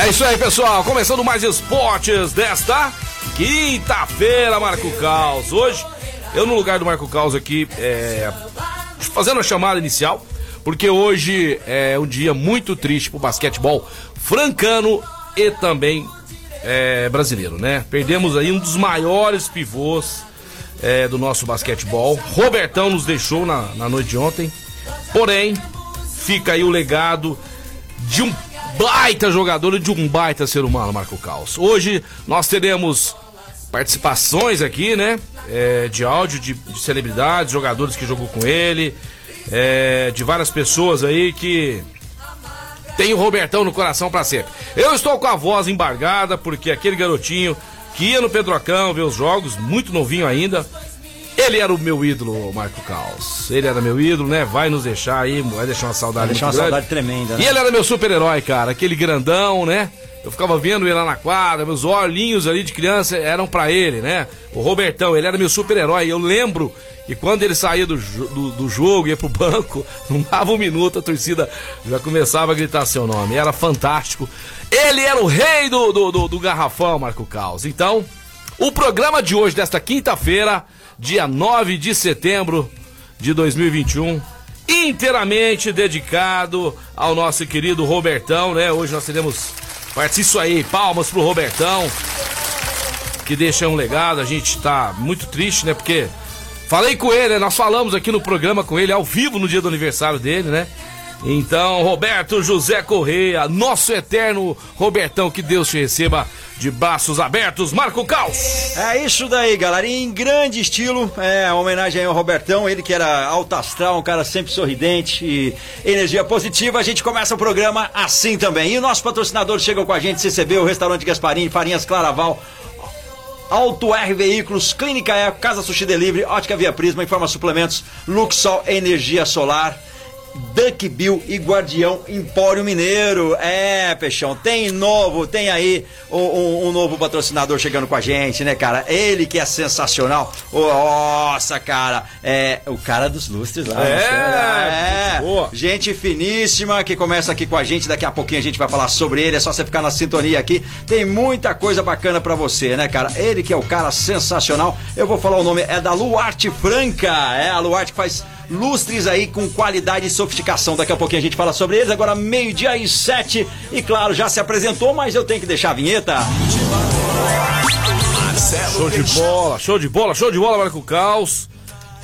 É isso aí, pessoal. Começando mais esportes desta quinta-feira, Marco Caos. Hoje, eu no lugar do Marco Caos aqui, é, fazendo a chamada inicial, porque hoje é um dia muito triste pro basquetebol francano e também é, brasileiro, né? Perdemos aí um dos maiores pivôs é, do nosso basquetebol. Robertão nos deixou na, na noite de ontem. Porém, fica aí o legado de um baita jogador e de um baita ser humano, Marco Caos. Hoje nós teremos participações aqui, né? É, de áudio de, de, celebridades, jogadores que jogou com ele, é, de várias pessoas aí que tem o Robertão no coração para sempre. Eu estou com a voz embargada porque aquele garotinho que ia no Pedrocão ver os jogos, muito novinho ainda, ele era o meu ídolo, Marco Caos. Ele era meu ídolo, né? Vai nos deixar aí, vai deixar uma saudade Vai deixar uma grande. saudade tremenda, né? E ele era meu super-herói, cara. Aquele grandão, né? Eu ficava vendo ele lá na quadra, meus olhinhos ali de criança eram para ele, né? O Robertão, ele era meu super-herói. Eu lembro que quando ele saía do, do, do, jogo, ia pro banco, não dava um minuto, a torcida já começava a gritar seu nome. Era fantástico. Ele era o rei do, do, do, do garrafão, Marco Caos. Então, o programa de hoje, desta quinta-feira, dia 9 de setembro de 2021, inteiramente dedicado ao nosso querido Robertão, né? Hoje nós teremos parte isso aí, palmas pro Robertão, que deixa um legado. A gente tá muito triste, né? Porque falei com ele, né? nós falamos aqui no programa com ele ao vivo no dia do aniversário dele, né? Então, Roberto José Correia, nosso eterno Robertão, que Deus te receba de braços abertos, Marco Caos. É isso daí, galera. Em grande estilo, é uma homenagem ao Robertão, ele que era alto astral, um cara sempre sorridente e energia positiva. A gente começa o programa assim também. E o nosso patrocinador chega com a gente, CCB, o Restaurante Gasparini, Farinhas Claraval. Auto R Veículos, Clínica Eco, Casa Sushi Delivery, Ótica Via Prisma, Informa Suplementos, Luxol Energia Solar. Duck Bill e Guardião Empório Mineiro. É, Peixão, tem novo, tem aí um, um, um, novo patrocinador chegando com a gente, né, cara? Ele que é sensacional. Nossa, cara, é o cara dos lustres lá. É, é. gente finíssima que começa aqui com a gente. Daqui a pouquinho a gente vai falar sobre ele. É só você ficar na sintonia aqui. Tem muita coisa bacana para você, né, cara? Ele que é o cara sensacional. Eu vou falar o nome, é da Luarte Franca. É a Luarte que faz lustres aí com qualidade e sofisticação. Daqui a pouquinho a gente fala sobre eles. Agora, meio-dia e sete. E claro, já se apresentou, mas eu tenho que deixar a vinheta. Show de bola, show de bola, show de bola, Marco Caos.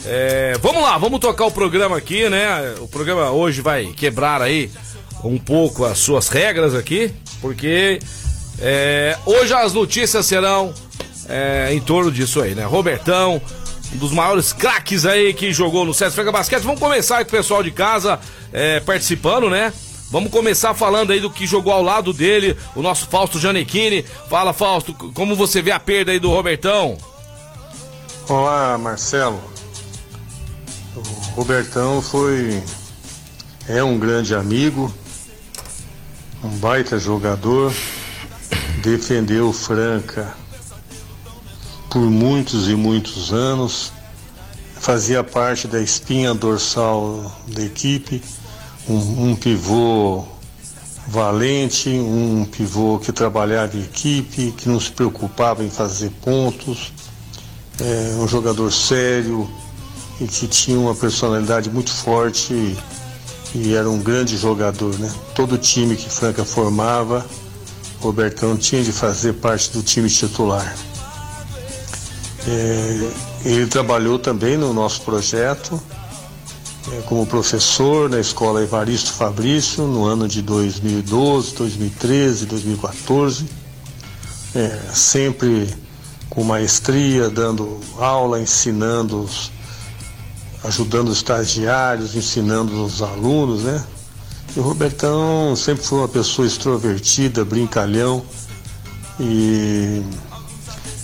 É, vamos lá, vamos tocar o programa aqui, né? O programa hoje vai quebrar aí um pouco as suas regras aqui, porque é, hoje as notícias serão é, em torno disso aí, né? Robertão, um dos maiores craques aí que jogou no César Franca Basquete. Vamos começar aí com o pessoal de casa é, participando, né? Vamos começar falando aí do que jogou ao lado dele, o nosso Fausto Janequini. Fala, Fausto, como você vê a perda aí do Robertão? Olá, Marcelo. O Robertão foi. É um grande amigo, um baita jogador, defendeu Franca por muitos e muitos anos, fazia parte da espinha dorsal da equipe, um, um pivô valente, um pivô que trabalhava em equipe, que não se preocupava em fazer pontos, é, um jogador sério e que tinha uma personalidade muito forte e, e era um grande jogador, né? Todo time que Franca formava, Robertão tinha de fazer parte do time titular. É, ele trabalhou também no nosso projeto é, como professor na escola Evaristo Fabrício no ano de 2012, 2013, 2014, é, sempre com maestria, dando aula, ensinando, os, ajudando os estagiários, ensinando os alunos, né? o Robertão sempre foi uma pessoa extrovertida, brincalhão e,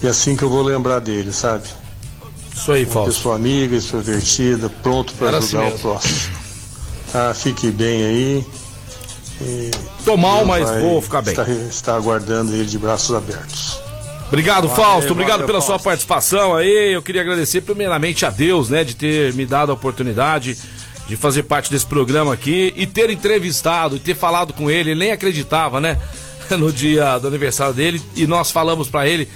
e assim que eu vou lembrar dele, sabe? Isso aí, Fausto. pessoa amiga, extrovertida, pronto para Era ajudar assim o próximo. Ah, fique bem aí. E Tô mal, mas vou ficar bem. Estar, estar aguardando ele de braços abertos. Obrigado, Valeu, Fausto. Obrigado valeu, pela sua Fausto. participação aí. Eu queria agradecer primeiramente a Deus, né, de ter me dado a oportunidade de fazer parte desse programa aqui e ter entrevistado e ter falado com ele. Ele nem acreditava, né, no dia do aniversário dele e nós falamos pra ele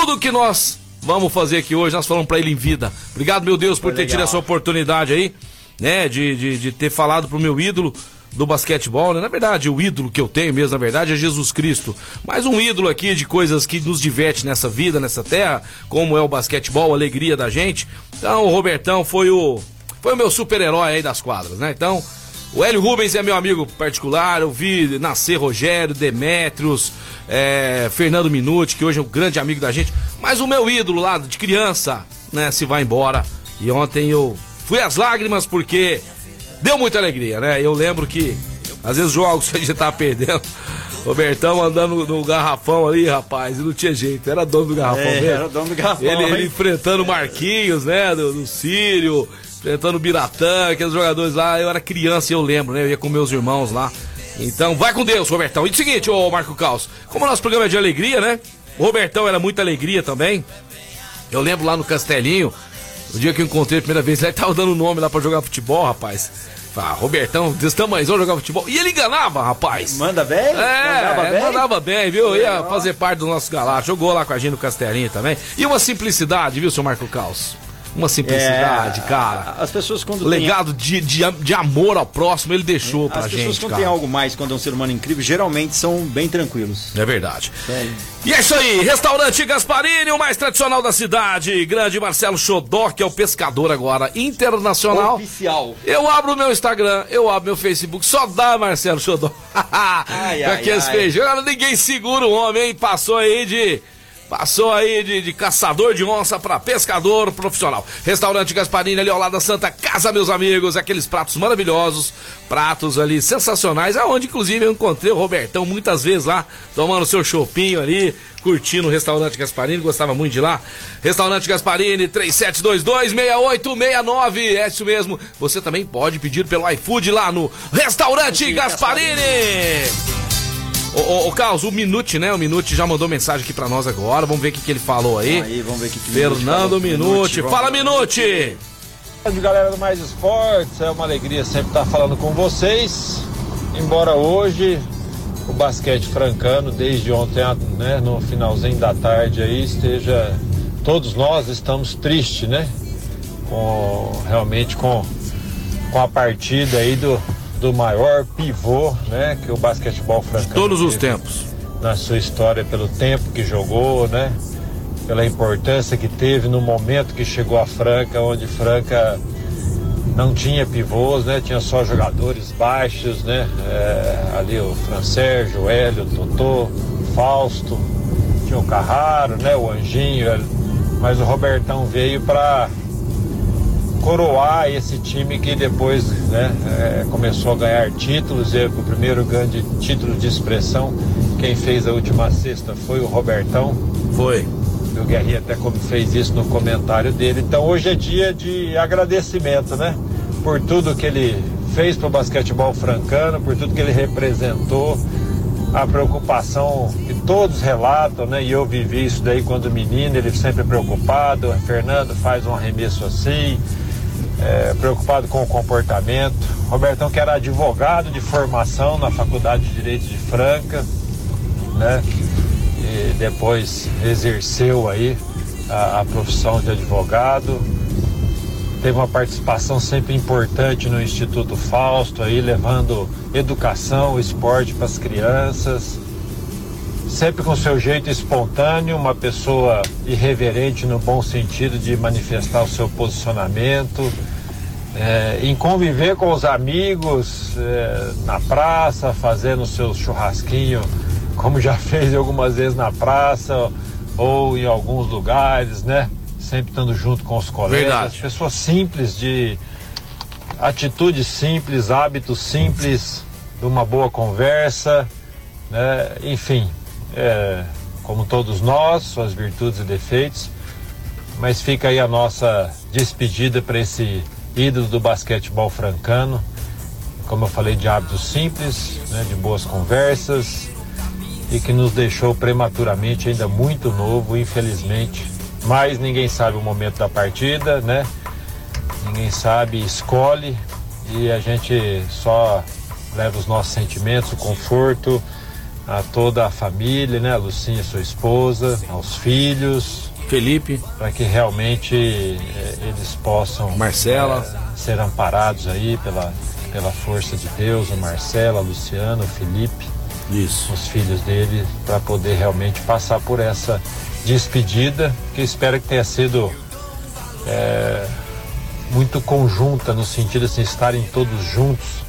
tudo que nós vamos fazer aqui hoje. Nós falamos pra ele em vida. Obrigado, meu Deus, por Foi ter tido legal. essa oportunidade aí, né, de, de, de ter falado pro meu ídolo do basquetebol, né? Na verdade, o ídolo que eu tenho mesmo, na verdade, é Jesus Cristo. Mas um ídolo aqui de coisas que nos diverte nessa vida, nessa terra, como é o basquetebol, a alegria da gente. Então, o Robertão foi o foi o meu super-herói aí das quadras, né? Então, o Hélio Rubens é meu amigo particular, eu vi nascer Rogério, Demétrios, é, Fernando Minuti, que hoje é um grande amigo da gente. Mas o meu ídolo lá de criança, né, se vai embora. E ontem eu fui às lágrimas porque deu muita alegria, né? Eu lembro que às vezes jogos a gente tava perdendo. Robertão andando no garrafão ali, rapaz, e não tinha jeito, era dono do garrafão É, mesmo. era dono do garrafão, Ele, ele enfrentando o Marquinhos, né? Do, do Sírio, enfrentando o Biratã, aqueles jogadores lá. Eu era criança e eu lembro, né? Eu ia com meus irmãos lá. Então, vai com Deus, Robertão. E o seguinte, ô Marco Caos, como o nosso programa é de alegria, né? O Robertão era muita alegria também. Eu lembro lá no Castelinho, o dia que eu encontrei a primeira vez, ele tava dando nome lá pra jogar futebol, rapaz. Ah, Robertão, desse tamanhozão jogar futebol. E ele enganava, rapaz. Manda bem? É, Mandava mandava bem? bem, bem viu? Ia fazer parte do nosso galáctico. Jogou lá com a gente no Castelinho também. E uma simplicidade, viu, seu Marco Caos? Uma simplicidade, É, cara. As pessoas quando legado de, de, de amor ao próximo ele deixou têm, pra as pessoas gente, quando cara. têm algo mais, quando é um ser humano incrível, geralmente são bem tranquilos. É verdade. É. E é isso aí, restaurante Gasparini, o mais tradicional da cidade. Grande Marcelo Xodó, que é o pescador agora internacional. Oficial. Eu abro o meu Instagram, eu abro meu Facebook, só dá Marcelo Xodó. Ai, ai, aqueles ai. Agora ninguém segura o homem, hein? Passou aí de. Passou aí de, de caçador de onça pra pescador profissional. Restaurante Gasparini ali ao lado da Santa Casa, meus amigos. Aqueles pratos maravilhosos, pratos ali sensacionais. Aonde, inclusive, eu encontrei o Robertão muitas vezes lá, tomando seu chopinho ali, curtindo o restaurante Gasparini. Gostava muito de lá. Restaurante Gasparini, 3722-6869. É isso mesmo. Você também pode pedir pelo iFood lá no Restaurante Gasparini. Ô, ô, ô, Carlos, o Minute, né? O Minute já mandou mensagem aqui pra nós agora. Vamos ver o que, que ele falou aí. Aí, vamos ver o que que Fernando Minute. Fala, Minute! Grande galera do Mais Esportes, é uma alegria sempre estar falando com vocês. Embora hoje o basquete francano, desde ontem, né, no finalzinho da tarde aí, esteja. Todos nós estamos tristes, né? Com, realmente com, com a partida aí do, do maior pivô, né? Que o basquetebol francano. Todos os tempos. na sua história pelo tempo que jogou, né? Pela importância que teve no momento que chegou a Franca, onde Franca não tinha pivôs, né? Tinha só jogadores baixos, né? É, ali o Fran Sérgio, o Hélio, o Totô, o Fausto, tinha o Carraro, né? O Anjinho, mas o Robertão veio para coroar esse time que depois né, é, começou a ganhar títulos e o primeiro grande título de expressão quem fez a última sexta foi o Robertão Foi. o Guerrinha até como fez isso no comentário dele então hoje é dia de agradecimento né por tudo que ele fez para o basquetebol francano por tudo que ele representou a preocupação que todos relatam, né? E eu vivi isso daí quando menino, ele sempre preocupado. Fernando faz um arremesso assim, é, preocupado com o comportamento. Robertão, que era advogado de formação na Faculdade de Direito de Franca, né? E depois exerceu aí a, a profissão de advogado. Teve uma participação sempre importante no Instituto Fausto, aí levando educação, esporte para as crianças. Sempre com seu jeito espontâneo, uma pessoa irreverente no bom sentido de manifestar o seu posicionamento, é, em conviver com os amigos é, na praça, fazendo o seu churrasquinho, como já fez algumas vezes na praça ou em alguns lugares, né? Sempre estando junto com os colegas. Verdade. Pessoas simples, de atitudes simples, hábitos simples, de uma boa conversa, né? enfim, é, como todos nós, suas virtudes e defeitos, mas fica aí a nossa despedida para esse ídolo do basquetebol francano, como eu falei, de hábitos simples, né? de boas conversas e que nos deixou prematuramente ainda muito novo, infelizmente. Mas ninguém sabe o momento da partida, né? Ninguém sabe, escolhe e a gente só leva os nossos sentimentos, o conforto a toda a família, né? A Lucinha, sua esposa, aos filhos. Felipe. Para que realmente é, eles possam. Marcela. É, ser amparados aí pela, pela força de Deus, o Marcela, o Luciano, o Felipe. Isso. Os filhos dele, para poder realmente passar por essa despedida, que espero que tenha sido é, muito conjunta, no sentido de assim, estarem todos juntos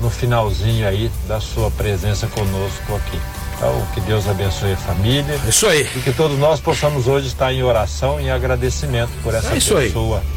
no finalzinho aí da sua presença conosco aqui. Então, que Deus abençoe a família. Isso aí. E que todos nós possamos hoje estar em oração e agradecimento por essa é pessoa. Aí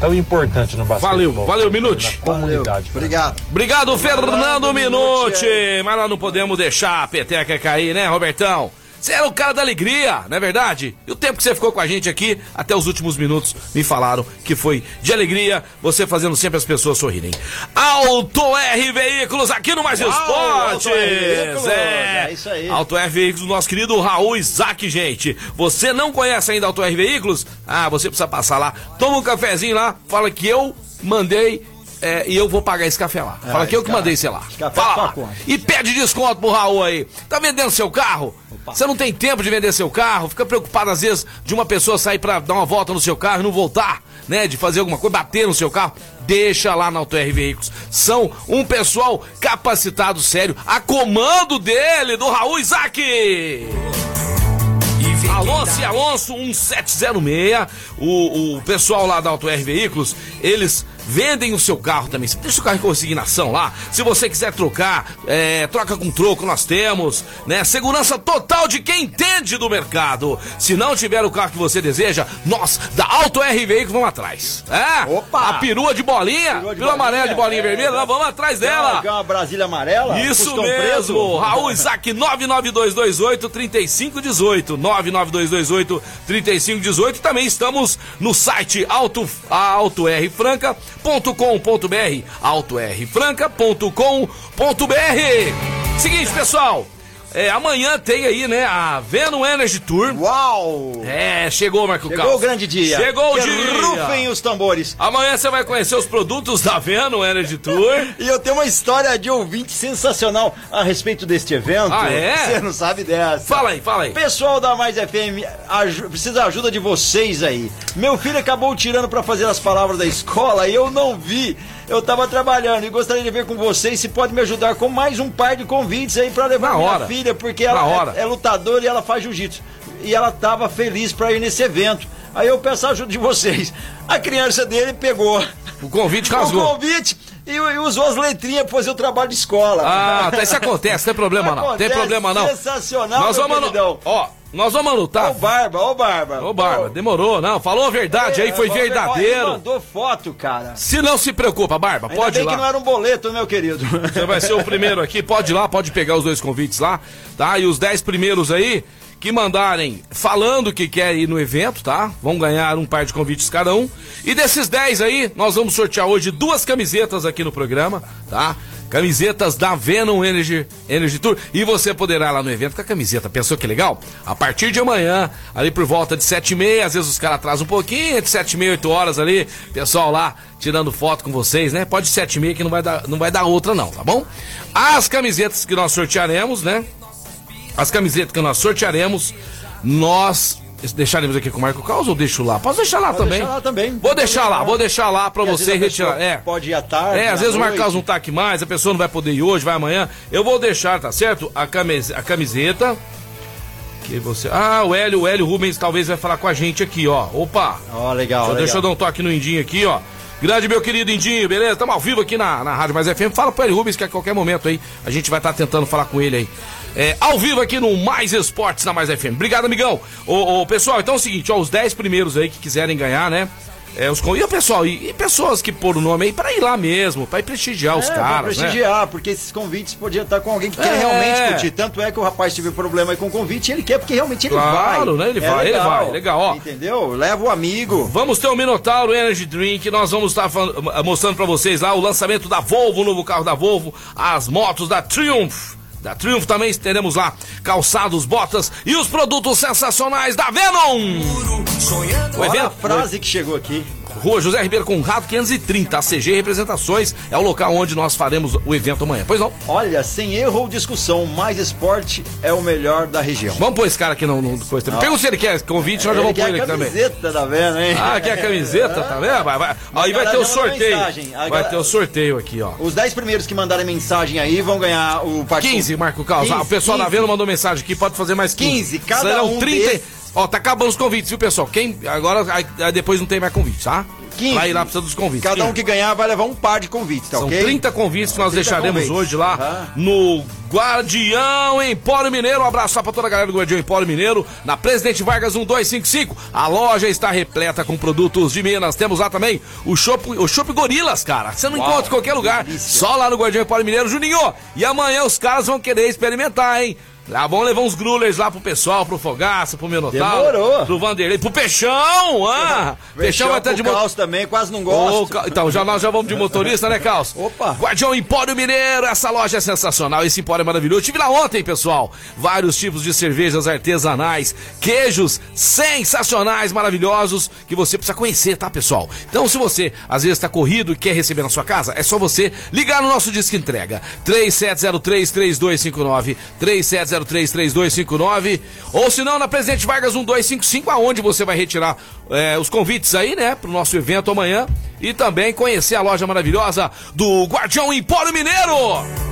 tão importante no basquetebol. Valeu, valeu, Minute. Comunidade. Obrigado. Obrigado, Fernando Minute. Mas nós não podemos deixar a peteca cair, né, Robertão? Você era o cara da alegria, não é verdade? E o tempo que você ficou com a gente aqui, até os últimos minutos, me falaram que foi de alegria, você fazendo sempre as pessoas sorrirem. Auto R Veículos aqui no Mais Esportes! É, é isso aí. Auto R Veículos do nosso querido Raul Isaac, gente. Você não conhece ainda Auto R Veículos? Ah, você precisa passar lá, toma um cafezinho lá, fala que eu mandei é, e eu vou pagar esse café lá. Fala que eu que mandei, sei lá. Fala lá. E pede desconto pro Raul aí. Tá vendendo seu carro? Você não tem tempo de vender seu carro? Fica preocupado às vezes de uma pessoa sair para dar uma volta no seu carro e não voltar, né? De fazer alguma coisa, bater no seu carro. Deixa lá na AutoR Veículos. São um pessoal capacitado sério, a comando dele, do Raul Isaac. Alonso e Alonso 1706. O, o pessoal lá da AutoR Veículos, eles vendem o seu carro também. Você deixa o carro em consignação lá. Se você quiser trocar, é, troca com troco, nós temos, né? Segurança total de quem entende do mercado. Se não tiver o carro que você deseja, nós da Auto R Veículos vamos atrás. É? Opa! A perua de bolinha, perua de amarela de bolinha é, vermelha, nós vamos atrás dela. Uma Brasília amarela? Isso mesmo. Preso. Raul Isaac 99228 3518 99228 3518 também estamos no site Auto, Auto R Franca autorfranca.com.br, autorfranca.com.br. Seguinte, pessoal, é, amanhã tem aí, né, a Venom Energy Tour. Uau! É, chegou, Marco Chegou o grande dia. Chegou que o dia. Rufem os tambores. Amanhã você vai conhecer os produtos da Venom Energy Tour. e eu tenho uma história de ouvinte sensacional a respeito deste evento. Ah, é? Você não sabe dessa. Fala aí, fala aí. Pessoal da Mais FM, precisa da ajuda de vocês aí. Meu filho acabou tirando para fazer as palavras da escola e eu não vi eu tava trabalhando e gostaria de ver com vocês se pode me ajudar com mais um par de convites aí para levar Na minha hora. filha, porque ela é, é, lutadora e ela faz jiu-jitsu. E ela tava feliz para ir nesse evento. Aí eu peço a ajuda de vocês. A criança dele pegou o convite rasgou. O convite e, e usou as letrinhas para fazer o trabalho de escola. Ah, tá, isso acontece, não tem problema não. Acontece, tem problema não. Sensacional, Nós vamos, queridão. Ó, nós vamos anotar. Ô, Barba, ô, Barba. Ô, Barba, demorou, não. Falou a verdade é, aí, foi verdadeiro. Ele mandou foto, cara. Se não se preocupa, Barba, Ainda pode bem ir lá. que não era um boleto, meu querido. Você vai ser o primeiro aqui, pode ir lá, pode pegar os dois convites lá, tá? E os dez primeiros aí, que mandarem falando que quer ir no evento, tá? Vão ganhar um par de convites cada um. E desses dez aí, nós vamos sortear hoje duas camisetas aqui no programa, tá? Camisetas da Venom Energy, Energy Tour. E você poderá ir lá no evento com a camiseta. Pensou que legal? A partir de amanhã, ali por volta de sete e meia, às vezes os caras atrasam um pouquinho, entre sete e meia e oito horas ali, pessoal lá tirando foto com vocês, né? Pode sete e meia que não vai, dar, não vai dar outra não, tá bom? As camisetas que nós sortearemos, né? As camisetas que nós sortearemos, nós Deixaremos aqui com o Marco Caos ou deixo lá? Posso deixar lá Pode também. Deixar lá também. Vou deixar lá, vou deixar lá pra você retirar. É. Pode ir à tarde. É, às vezes o Marco Caos não tá aqui mais, a pessoa não vai poder ir hoje, vai amanhã. Eu vou deixar, tá certo? A, camis, a camiseta. Que você. Ah, o Hélio, o Hélio Rubens talvez vai falar com a gente aqui, ó. Opa! Ó, oh, legal, Deixa, legal. deixa eu dar um toque no Indinho aqui, ó. Grande meu querido Indinho, beleza? Estamos ao vivo aqui na, na Rádio Mais FM. Fala pro Hélio Rubens que a qualquer momento aí a gente vai estar tá tentando falar com ele aí. É, ao vivo aqui no Mais Esportes na Mais FM. Obrigado, amigão. Ô, ô, pessoal, então é o seguinte, ó, os 10 primeiros aí que quiserem ganhar, né? É, os, e o pessoal, e, e pessoas que pôr o nome aí pra ir lá mesmo, pra ir prestigiar os É, caras. pra né? prestigiar, porque esses convites podiam estar com alguém que quer É. realmente curtir. Tanto é que o rapaz teve problema aí com o convite e ele quer porque realmente ele Claro, vai. né? Ele vai, ele vai. Legal, ó. Entendeu? Leva o amigo. Vamos ter o Minotauro Energy Drink. Nós vamos estar mostrando pra vocês lá o lançamento da Volvo, o novo carro da Volvo, as motos da Triumph. Da Triumph também teremos lá calçados, botas e os produtos sensacionais da Venom. O Olha a evento, frase que chegou aqui. Rua José Ribeiro Conrado 530, ACG Representações, é o local onde nós faremos o evento amanhã. Pois não? Olha, sem erro ou discussão, mais esporte é o melhor da região. Vamos pôr esse cara aqui no, no coisa também. Pergunta se ele quer convite, nós já vamos pôr ele a aqui também. camiseta da Vena, hein? Ah, quer a camiseta, tá vendo? Vai, vai. Aí vai ter o sorteio. A Vai galera- ter o sorteio aqui, ó. Os 10 primeiros que mandarem mensagem aí vão ganhar o partido. 15, Marco Carlos. Ah, o pessoal da 15. Venda mandou mensagem aqui, pode fazer mais 15. 15, cada Serão um 30. Ó, tá acabando os convites, viu, pessoal? Quem agora aí, depois não tem mais convite, tá? 15. Vai lá precisa dos convites. Cada um 15. que ganhar vai levar um par de convites, tá São ok? 30 convites que nós 30 deixaremos convites. hoje lá Aham. no Guardião Empório Mineiro. Um abraço pra toda a galera do Guardião Empório Mineiro. Na Presidente Vargas 1255. A loja está repleta com produtos de Minas. Temos lá também o Shop, o Shop Gorilas, cara. Você não Uau, encontra em qualquer lugar. delícia. Só lá no Guardião Empório Mineiro. Juninho, e amanhã os caras vão querer experimentar, hein? Lá vão levar uns grulers lá pro pessoal, pro Fogaça, pro Minotauro. Demorou. Pro Vanderlei, pro Peixão. Ah, Peixão vai estar de pro mo- Caos também, quase não Ô, gosto. Ca- então, já nós já vamos de motorista, né, Carlos? Opa. Guardião Empório Mineiro, essa loja é sensacional, esse empório é maravilhoso. Estive lá ontem, pessoal. Vários tipos de cervejas artesanais, queijos sensacionais, maravilhosos, que você precisa conhecer, tá, pessoal? Então, se você às vezes está corrido e quer receber na sua casa, é só você ligar no nosso disco entrega. 3703-3259, 3703-3259, ou se não, na Presidente Vargas 1255, aonde você vai retirar é, os convites aí, né, pro nosso evento amanhã e também conhecer a loja maravilhosa do Guardião Empório Mineiro.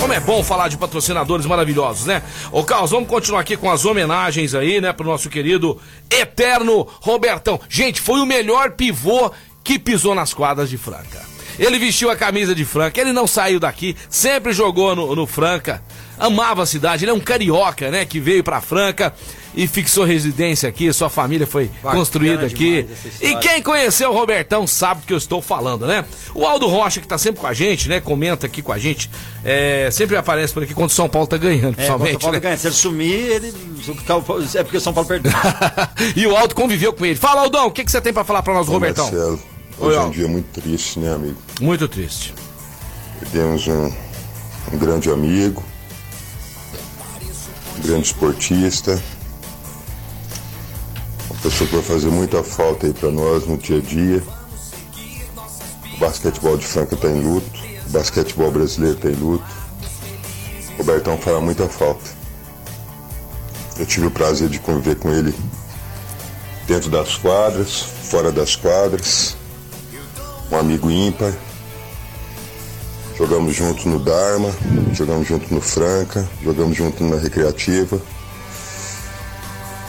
Como é bom falar de patrocinadores maravilhosos, né? Ô, Carlos, vamos continuar aqui com as homenagens aí, né, pro nosso querido eterno Robertão. Gente, foi o melhor pivô que pisou nas quadras de Franca. Ele vestiu a camisa de Franca, ele não saiu daqui, sempre jogou no, no Franca, amava a cidade, ele é um carioca, né, que veio pra Franca e fixou residência aqui, sua família foi Bacana construída aqui. E quem conheceu o Robertão sabe do que eu estou falando, né? O Aldo Rocha, que tá sempre com a gente, né? Comenta aqui com a gente. é, sempre aparece por aqui quando o São Paulo tá ganhando, É, quando o São principalmente. Paulo né? ganha. Se ele sumir, ele... é porque o São Paulo perdeu. e o Aldo conviveu com ele. Fala, Aldão, o que, que você tem pra falar pra nós, do Robertão? Marcelo, hoje é um dia muito triste, né, amigo? Muito triste. Perdemos um, um grande amigo, um grande esportista, uma pessoa que vai fazer muita falta aí pra nós no dia a dia. O basquetebol de Franca tá em luto, o basquetebol brasileiro tá em luto. O Robertão fará muita falta. Eu tive o prazer de conviver com ele dentro das quadras, fora das quadras, um amigo ímpar. Jogamos junto no Dharma, jogamos junto no Franca, jogamos junto na Recreativa.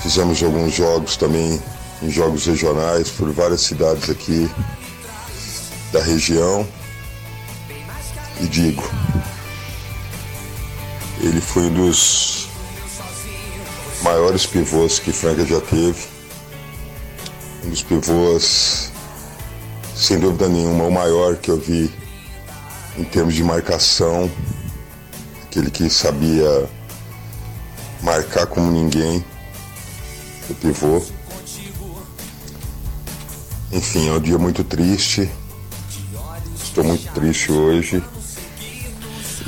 Fizemos alguns jogos também em jogos regionais por várias cidades aqui da região. E digo, ele foi um dos maiores pivôs que Franca já teve. Um dos pivôs, sem dúvida nenhuma, o maior que eu vi em termos de marcação, aquele que sabia marcar como ninguém, o pivô. Enfim, é um dia muito triste. Estou muito triste hoje.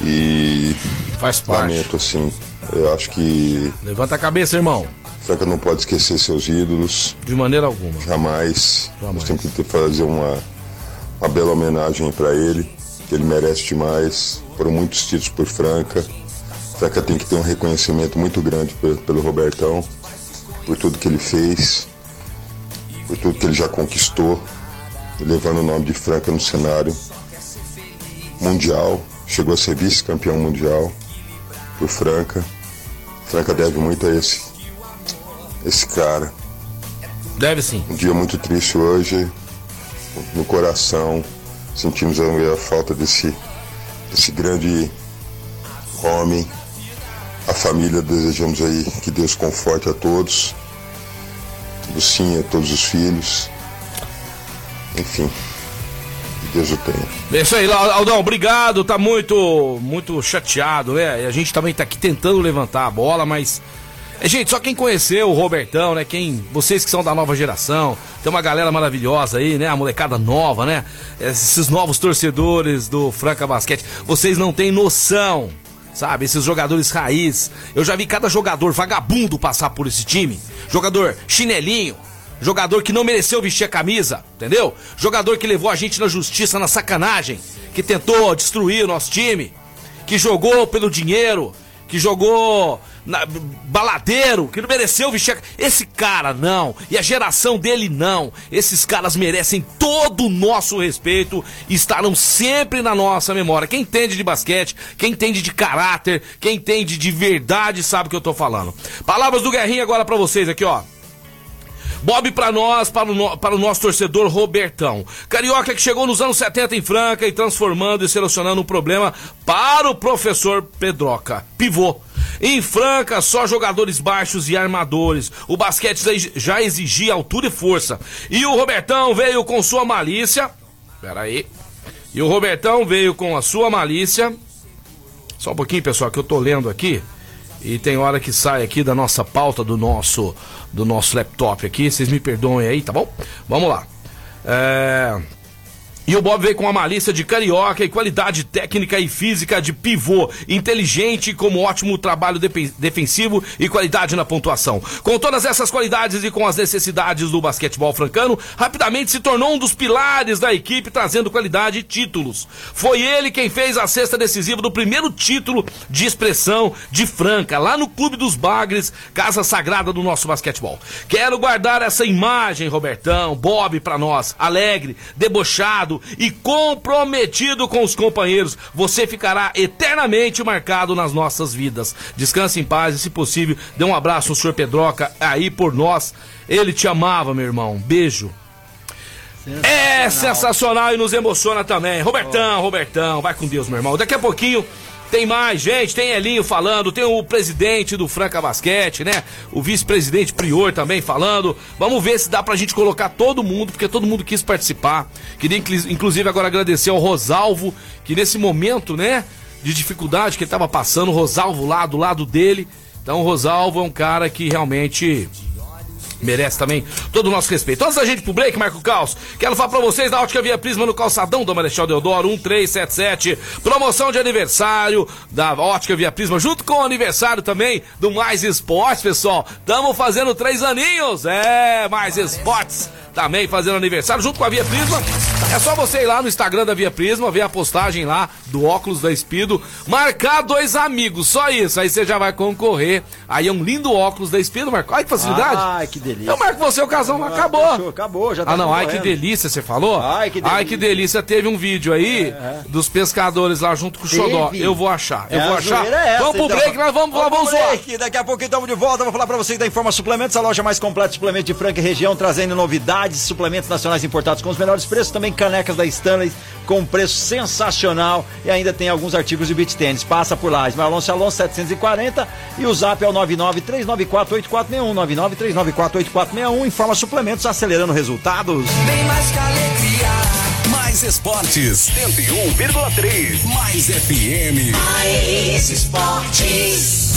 E Faz parte. lamento, assim. Eu acho que Levanta a cabeça, irmão. Franca não pode esquecer seus ídolos, De maneira alguma. jamais. Jamais. Nós temos que fazer uma, uma bela homenagem para ele, que ele merece demais. Foram muitos títulos por Franca. Franca tem que ter um reconhecimento muito grande pe- pelo Robertão, por tudo que ele fez, por tudo que ele já conquistou, levando o nome de Franca no cenário mundial. Chegou a ser vice-campeão mundial por Franca. Franca deve muito a esse, esse cara. Deve sim. Um dia muito triste hoje, no coração, sentimos a, falta desse, desse grande homem. A família desejamos aí que Deus conforte a todos, Lucinha, todos os filhos. enfim, que Deus o tenha. É isso aí, Aldão, obrigado. Tá muito, muito chateado, né? A gente também tá aqui tentando levantar a bola, mas. É, gente, só quem conheceu o Robertão, né? Quem, vocês que são da nova geração, tem uma galera maravilhosa aí, né? A molecada nova, né? Esses novos torcedores do Franca Basquete, vocês não têm noção, sabe? Esses jogadores raiz. Eu já vi cada jogador vagabundo passar por esse time. Jogador chinelinho, Jogador que não mereceu vestir a camisa, entendeu? Jogador que levou a gente na justiça, na sacanagem, que tentou destruir o nosso time, que jogou pelo dinheiro, que jogou na, baladeiro, que não mereceu vestir. Esse cara não, e a geração dele não. Esses caras merecem todo o nosso respeito e estarão sempre na nossa memória. Quem entende de basquete, quem entende de caráter, quem entende de verdade sabe o que eu tô falando. Palavras do Guerrinho agora para vocês aqui, ó. Bob para nós, para o, para o nosso torcedor Robertão. Carioca que chegou nos anos 70 em Franca e transformando e selecionando um problema para o professor Pedroca. Pivô. Em Franca, só jogadores baixos e armadores. O basquete já exigia altura e força. E o Robertão veio com sua malícia. Pera aí. E o Robertão veio com a sua malícia. Só um pouquinho, pessoal, que eu tô lendo aqui. E tem hora que sai aqui da nossa pauta, do nosso, do nosso laptop aqui. Vocês me perdoem aí, tá bom? Vamos lá. É... E o Bob veio com uma malícia de carioca e qualidade técnica e física de pivô, inteligente como ótimo trabalho defensivo e qualidade na pontuação. Com todas essas qualidades e com as necessidades do basquetebol francano, rapidamente se tornou um dos pilares da equipe, trazendo qualidade e títulos. Foi ele quem fez a cesta decisiva do primeiro título de expressão de Franca, lá no Clube dos Bagres, casa sagrada do nosso basquetebol. Quero guardar essa imagem, Robertão, Bob, para nós, alegre, debochado e comprometido com os companheiros. Você ficará eternamente marcado nas nossas vidas. Descanse em paz e, se possível, dê um abraço ao senhor Pedroca aí por nós. Ele te amava, meu irmão. Beijo. Sensacional. É sensacional e nos emociona também. Robertão, Robertão, vai com Deus, meu irmão. Daqui a pouquinho tem mais, gente, tem Elinho falando, tem o presidente do Franca Basquete, né? O vice-presidente Prior também falando. Vamos ver se dá pra gente colocar todo mundo, porque todo mundo quis participar. Queria inclusive agora agradecer ao Rosalvo, que nesse momento, né, de dificuldade que ele tava passando, o Rosalvo lá do lado dele. Então o Rosalvo é um cara que realmente merece também todo o nosso respeito. Antes da gente pro break, Marco Caos, quero falar pra vocês da Ótica Via Prisma no calçadão do Marechal Deodoro 1377. Promoção de aniversário da Ótica Via Prisma, junto com o aniversário também do Mais Esportes, pessoal. Tamo fazendo três aninhos, é, Mais Esportes também fazendo aniversário junto com a Via Prisma. É só você ir lá no Instagram da Via Prisma, ver a postagem lá do óculos da Espido, marcar dois amigos, só isso. Aí você já vai concorrer. Aí é um lindo óculos da Espido, Marco. Ai, que facilidade. Ai, que delícia. Eu marco você, o casal ah, acabou. Fechou, acabou, já tá Ah, não, ai, que delícia, você falou? Ai, que delícia. Ai, que delícia. Teve um vídeo aí é, é. dos pescadores lá junto com o Xodó. Eu vou achar, eu é, vou achar. É essa, vamos pro então. break, nós vamos, vamos, vamos break. Daqui a pouco estamos de volta. Vou falar pra vocês da Informa Suplementos, a loja mais completa de suplementos de Franca e região, trazendo novidades, suplementos suplementos nacionais importados com os melhores preços, também canecas da Stanley com um preço sensacional e ainda tem alguns artigos de beach tênis. Passa por lá, Ismael Alonso Alonso 740 e o zap é o 993948461, 993948461, informa suplementos acelerando resultados. Bem mais que alegria, mais esportes, 101,3, mais FM. Mais esportes.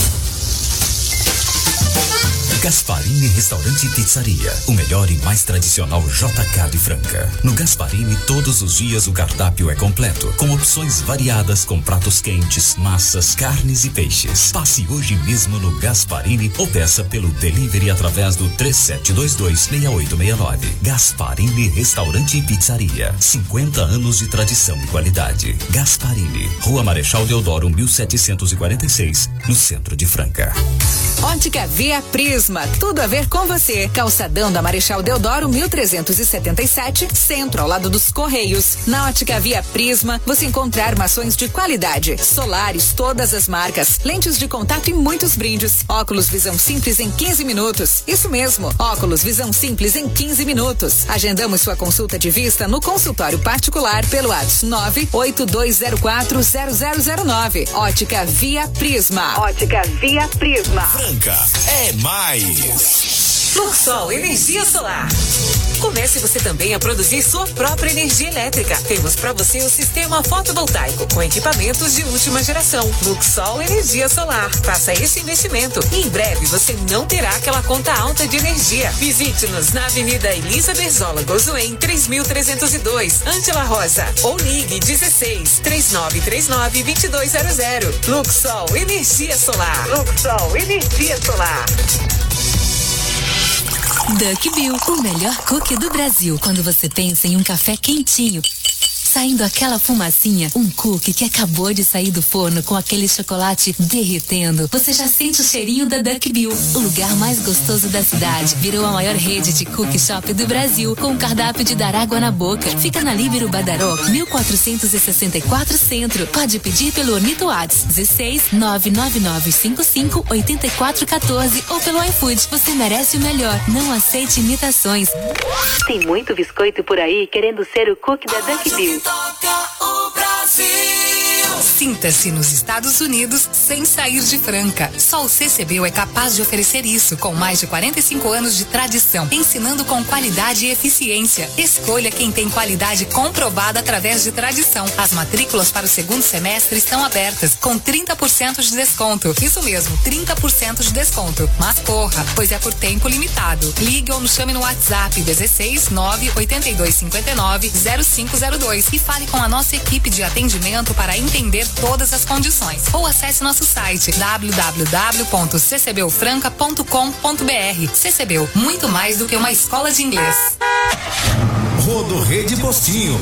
Gasparini Restaurante e Pizzaria, o melhor e mais tradicional JK de Franca. No Gasparini, todos os dias o cardápio é completo, com opções variadas com pratos quentes, massas, carnes e peixes. Passe hoje mesmo no Gasparini ou peça pelo delivery através do 37226869. Gasparini Restaurante e Pizzaria, 50 anos de tradição e qualidade. Gasparini, Rua Marechal Deodoro 1746, no centro de Franca. Ótica Via Prisma Tudo a ver com você. Calçadão da Marechal Deodoro 1377, centro ao lado dos Correios. Na ótica Via Prisma, você encontra armações de qualidade, solares, todas as marcas, lentes de contato e muitos brindes. Óculos Visão Simples em 15 minutos. Isso mesmo, óculos Visão Simples em 15 minutos. Agendamos sua consulta de vista no consultório particular pelo WhatsApp 982040009. Ótica Via Prisma. Ótica Via Prisma. Franca é mais. mais. Luxol Energia Solar. Comece você também a produzir sua própria energia elétrica. Temos para você o sistema fotovoltaico com equipamentos de última geração. Luxol Energia Solar. Faça esse investimento e em breve você não terá aquela conta alta de energia. Visite-nos na Avenida Elisa Berzola Gozuem 3302, Ângela Rosa. Ou ligue 16 3939 2200. Luxol Energia Solar. Luxol Energia Solar. Duck Bill, o melhor cookie do Brasil. Quando você pensa em um café quentinho saindo aquela fumacinha, um cookie que acabou de sair do forno com aquele chocolate derretendo. Você já sente o cheirinho da Duck Bill, o lugar mais gostoso da cidade. Virou a maior rede de cookie shop do Brasil, com o cardápio de dar água na boca. Fica na Líbero Badaró, 1464 Centro. Pode pedir pelo Ornito Whats, 16 99955 8414 ou pelo iFood. Você merece o melhor. Não aceite imitações. Tem muito biscoito por aí querendo ser o cookie da Duck Bill. Toca o Brasil. Sinta-se nos Estados Unidos sem sair de Franca. Só o CCBU é capaz de oferecer isso com mais de 45 anos de tradição, ensinando com qualidade e eficiência. Escolha quem tem qualidade comprovada através de tradição. As matrículas para o segundo semestre estão abertas com 30% de desconto. Isso mesmo, 30% de desconto. Mas corra, pois é por tempo limitado. Ligue ou nos chame no WhatsApp 16 982 59 0502 e fale com a nossa equipe de atendimento para entender todas as condições. Ou acesse nosso site www.ccbufranca.com.br. CCBU, muito mais do que uma escola de inglês. Rodo Rede Postinho.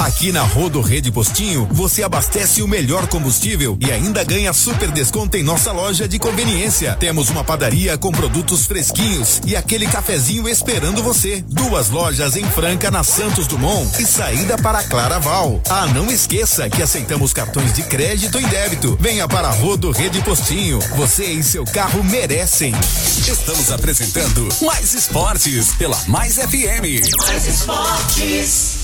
Aqui na Rodo Rede Postinho, você abastece o melhor combustível e ainda ganha super desconto em nossa loja de conveniência. Temos uma padaria com produtos fresquinhos e aquele cafezinho esperando você. Duas lojas em Franca, na Santos Dumont e saída para Claraval. Ah, não esqueça que aceitamos cartões de crédito e débito. Venha para Rodo Rede Postinho. Você e seu carro merecem. Estamos apresentando Mais Esportes pela Mais FM. Mais esportes.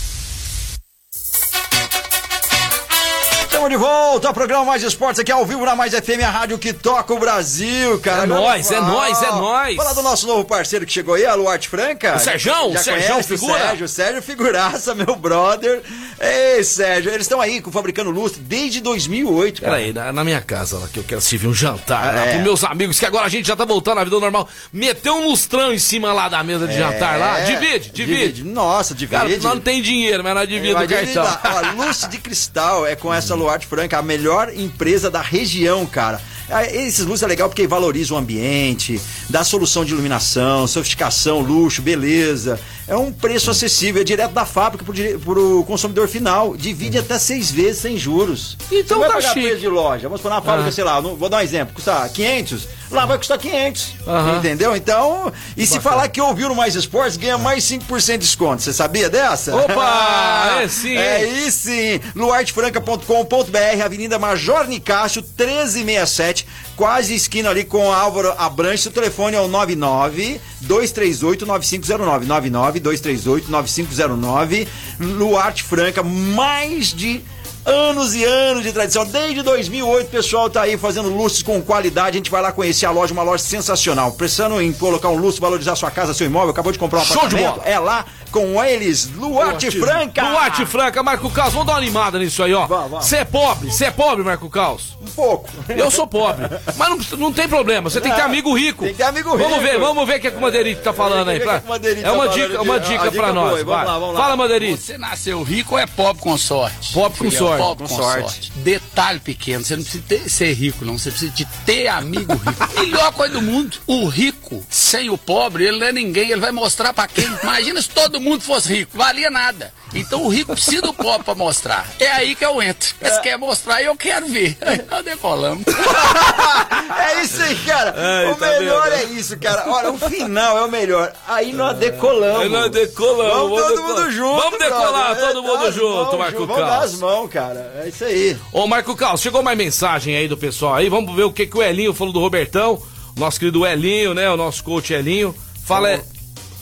Estamos de volta ao programa Mais Esportes aqui ao vivo na Mais FM, a rádio que toca o Brasil, cara. É nóis, é nóis, é nóis. Falar do nosso novo parceiro que chegou aí, a Luarte Franca. O Serjão, Já o Serjão conhece figura. O Sérgio, Sérgio figuraça, meu brother. Ei, Sérgio, eles estão aí fabricando lustre desde 2008, cara. Peraí, na, na minha casa lá, que eu quero servir um jantar lá, É. pros meus amigos, que agora a gente já tá voltando à vida normal. Meteu um lustrão em cima lá da mesa de jantar lá. É. Divide, divide. Nossa, divide. Cara, nós não tem dinheiro, mas nós dividimos o cartão. lá, ó, Luz de Cristal é com essa Luarte Franca, a melhor empresa da região, cara. Ah, Esses luzes é legal porque valorizam o ambiente, dá solução de iluminação, sofisticação, luxo, beleza. É um preço acessível, é direto da fábrica pro, dire- pro consumidor final. Divide até seis vezes sem juros. Então Você vai tá pagar chique. preço de loja. Vamos supor, na fábrica, Ah. sei lá, não- vou dar um exemplo, custa 500, lá vai custar 500. Aham. Entendeu? Então, e se falar que ouviu no Mais Esportes, ganha mais 5% de desconto. Você sabia dessa? Opa, é sim, É aí sim. luartefranca.com.br, Avenida Major Nicásio, 1367, quase esquina ali com Álvaro Abranches. O telefone é o 99 238 9509. 99 238 9509. Luarte Franca, mais de anos e anos de tradição. Desde 2008, o pessoal tá aí fazendo lustres com qualidade. A gente vai lá conhecer a loja, uma loja sensacional. Precisando em colocar um lustre, valorizar sua casa, seu imóvel, acabou de comprar um Show de apartamento? bola. É lá com eles, Luarte Franca. Duarte Franca, Marco Caos, vamos dar uma animada nisso aí, ó. Vamos, vamos. Você é pobre, você é pobre, Marco Caos. Um pouco. Eu sou pobre, mas não, não tem problema, você tem que ter amigo rico. Tem que ter amigo Vamos rico. ver, vamos ver o que a Comanderite tá falando aí. Vamos ver o pra- que É uma tá dica, falando uma dica uma dica pra nós. vamos lá, vamos lá. Fala, Manderite. Você nasceu rico ou é pobre com sorte? Pobre com é sorte. Pobre com, Com sorte. sorte. Detalhe pequeno, você não precisa ter- ser rico, não. Você precisa de ter amigo rico. Melhor coisa do mundo. O rico, sem o pobre, ele não é ninguém. Ele vai mostrar pra quem? Imagina se todo mundo fosse rico. Valia nada. Então o rico precisa do pobre pra mostrar. É aí que eu entro. Você quer mostrar e eu quero ver. Aí nós decolamos. é isso aí, cara. Ai, o tá melhor vendo? é isso, cara. Olha, o final é o melhor. Aí nós decolamos. Aí nós decolamos, Vamos vamos todo decolar. mundo junto. Vamos decolar, brother. todo mundo as junto, mãos, Marco Vamos dar as mãos, cara. É isso aí. Ô, Marco Caos, chegou mais mensagem aí do pessoal aí. Vamos ver o que, que o Elinho falou do Robertão. Nosso querido Elinho, né? O nosso coach Elinho. Fala, É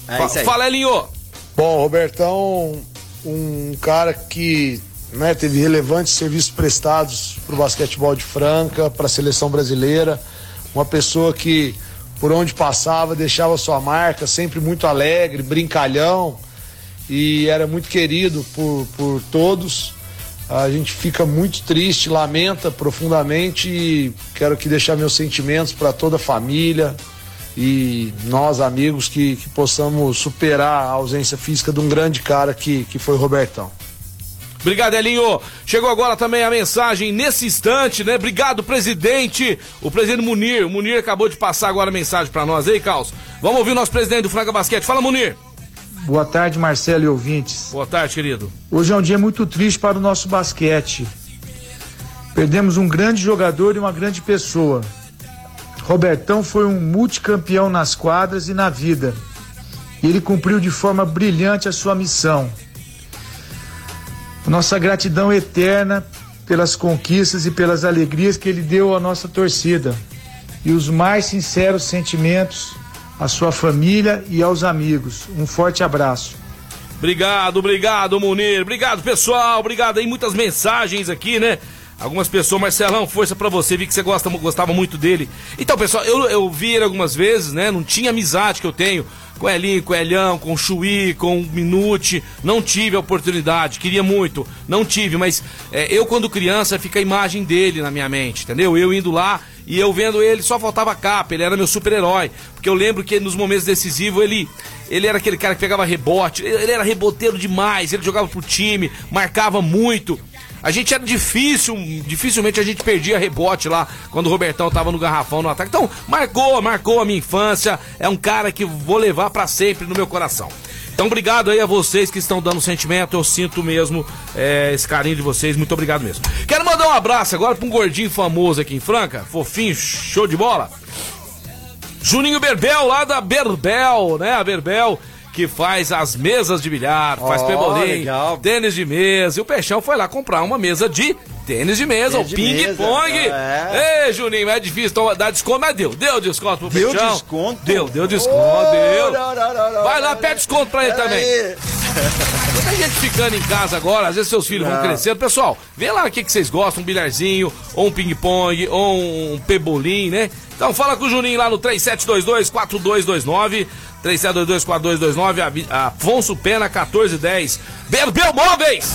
fa- isso aí. fala Elinho. Bom, Robertão, um cara que né, teve relevantes serviços prestados para o basquetebol de Franca, para a seleção brasileira, uma pessoa que por onde passava, deixava sua marca, sempre muito alegre, brincalhão e era muito querido por, por todos. A gente fica muito triste, lamenta profundamente e quero aqui deixar meus sentimentos para toda a família e nós, amigos, que, que possamos superar a ausência física de um grande cara que, que foi Robertão. Obrigado, Elinho. Chegou agora também a mensagem nesse instante, né? Obrigado, presidente. O presidente Munir. O Munir acabou de passar agora a mensagem para nós aí, Carlos. Vamos ouvir o nosso presidente do Franca Basquete. Fala, Munir. Boa tarde, Marcelo e ouvintes. Boa tarde, querido. Hoje é um dia muito triste para o nosso basquete. Perdemos um grande jogador e uma grande pessoa. Robertão foi um multicampeão nas quadras e na vida. E ele cumpriu de forma brilhante a sua missão. Nossa gratidão eterna pelas conquistas e pelas alegrias que ele deu à nossa torcida. E os mais sinceros sentimentos à sua família e aos amigos. Um forte abraço. Obrigado, obrigado, Munir. Obrigado, pessoal. Obrigado aí. Muitas mensagens aqui, né? Algumas pessoas, Marcelão, força para você, vi que você gosta, gostava muito dele. Então, pessoal, eu, eu vi ele algumas vezes, né? Não tinha amizade que eu tenho com Elinho, com Elhão, com Chuí, com Minute. Não tive a oportunidade, queria muito, não tive, mas é, eu, quando criança, fica a imagem dele na minha mente, entendeu? Eu indo lá e eu vendo ele, só faltava capa, ele era meu super-herói. Porque eu lembro que nos momentos decisivos ele. Ele era aquele cara que pegava rebote, ele era reboteiro demais, ele jogava pro time, marcava muito. A gente era difícil, dificilmente a gente perdia rebote lá quando o Robertão tava no garrafão no ataque. Então, marcou, marcou a minha infância. É um cara que vou levar para sempre no meu coração. Então, obrigado aí a vocês que estão dando sentimento. Eu sinto mesmo é, esse carinho de vocês. Muito obrigado mesmo. Quero mandar um abraço agora pra um gordinho famoso aqui em Franca. Fofinho, show de bola. Juninho Berbel, lá da Berbel, né? A Berbel que faz as mesas de bilhar, faz oh, pebolim, tênis de mesa. E o Peixão foi lá comprar uma mesa de tênis de mesa, o ping-pong. É. Ei, Juninho, é difícil então, dar desconto, mas deu. Deu desconto pro deu Peixão. Deu desconto? Deu, deu desconto, oh, deu. Não, não, não, Vai lá, pede desconto pra ele também. Muita gente ficando em casa agora, às vezes seus filhos vão crescendo. Pessoal, vê lá o que, que vocês gostam, um bilharzinho, ou um ping-pong, ou um pebolim, né? Então fala com o Juninho lá no 3722-4229. 3722-4229, Afonso Pena 1410. Berbel Móveis!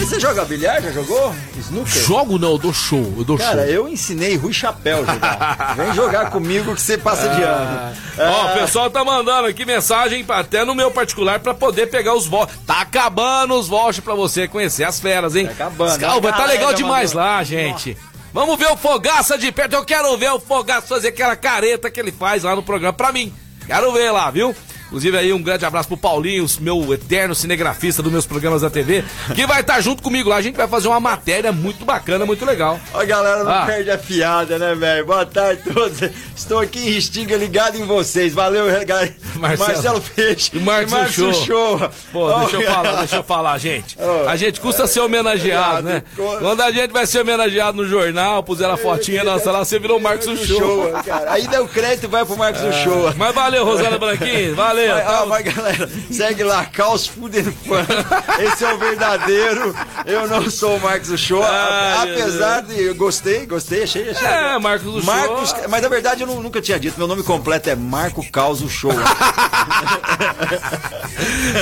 Você joga bilhar? Já jogou? Snooker? Jogo não, eu dou show, eu dou Cara, show. eu ensinei Rui Chapéu jogar. Vem jogar comigo que você passa de ano. Ó, o pessoal tá mandando aqui mensagem até no meu particular pra poder pegar os vouchers. Tá acabando os vouchers pra você conhecer as feras, hein? Tá acabando. Calma, tá legal demais mandou. lá, gente. Vamos ver o Fogaça de perto. Eu quero ver o Fogaça fazer aquela careta que ele faz lá no programa pra mim. Quero ver lá, viu? Inclusive aí um grande abraço pro Paulinho, meu eterno cinegrafista dos meus programas da TV, que vai estar junto comigo lá. A gente vai fazer uma matéria muito bacana, muito legal. Ó, galera, não Ah. perde a fiada, né, velho? Boa tarde a todos. Estou aqui em Restinga ligado em vocês. Valeu. Marcelo. Marcelo, Peixe E Marcos Show. Show. Pô, deixa eu falar, deixa eu falar, gente. Ó. A gente custa ser homenageado, né? Quando a gente vai ser homenageado no jornal, puseram a fotinha nossa lá, você virou o Marcos do Show. Show. Aí deu crédito vai pro Marcos do Show. Mas valeu, Rosana Branquinho, valeu. Vai, Tá- ah, vai, galera, segue lá, Caos Fuder Fã. Esse é o verdadeiro. Eu não sou o Marcos do Show. Ah, apesar de. Eu gostei, gostei, achei. achei É. Marcos do Marcos, Show. Mas na verdade eu nu- nunca tinha dito. Meu nome completo é Marco Caos Show.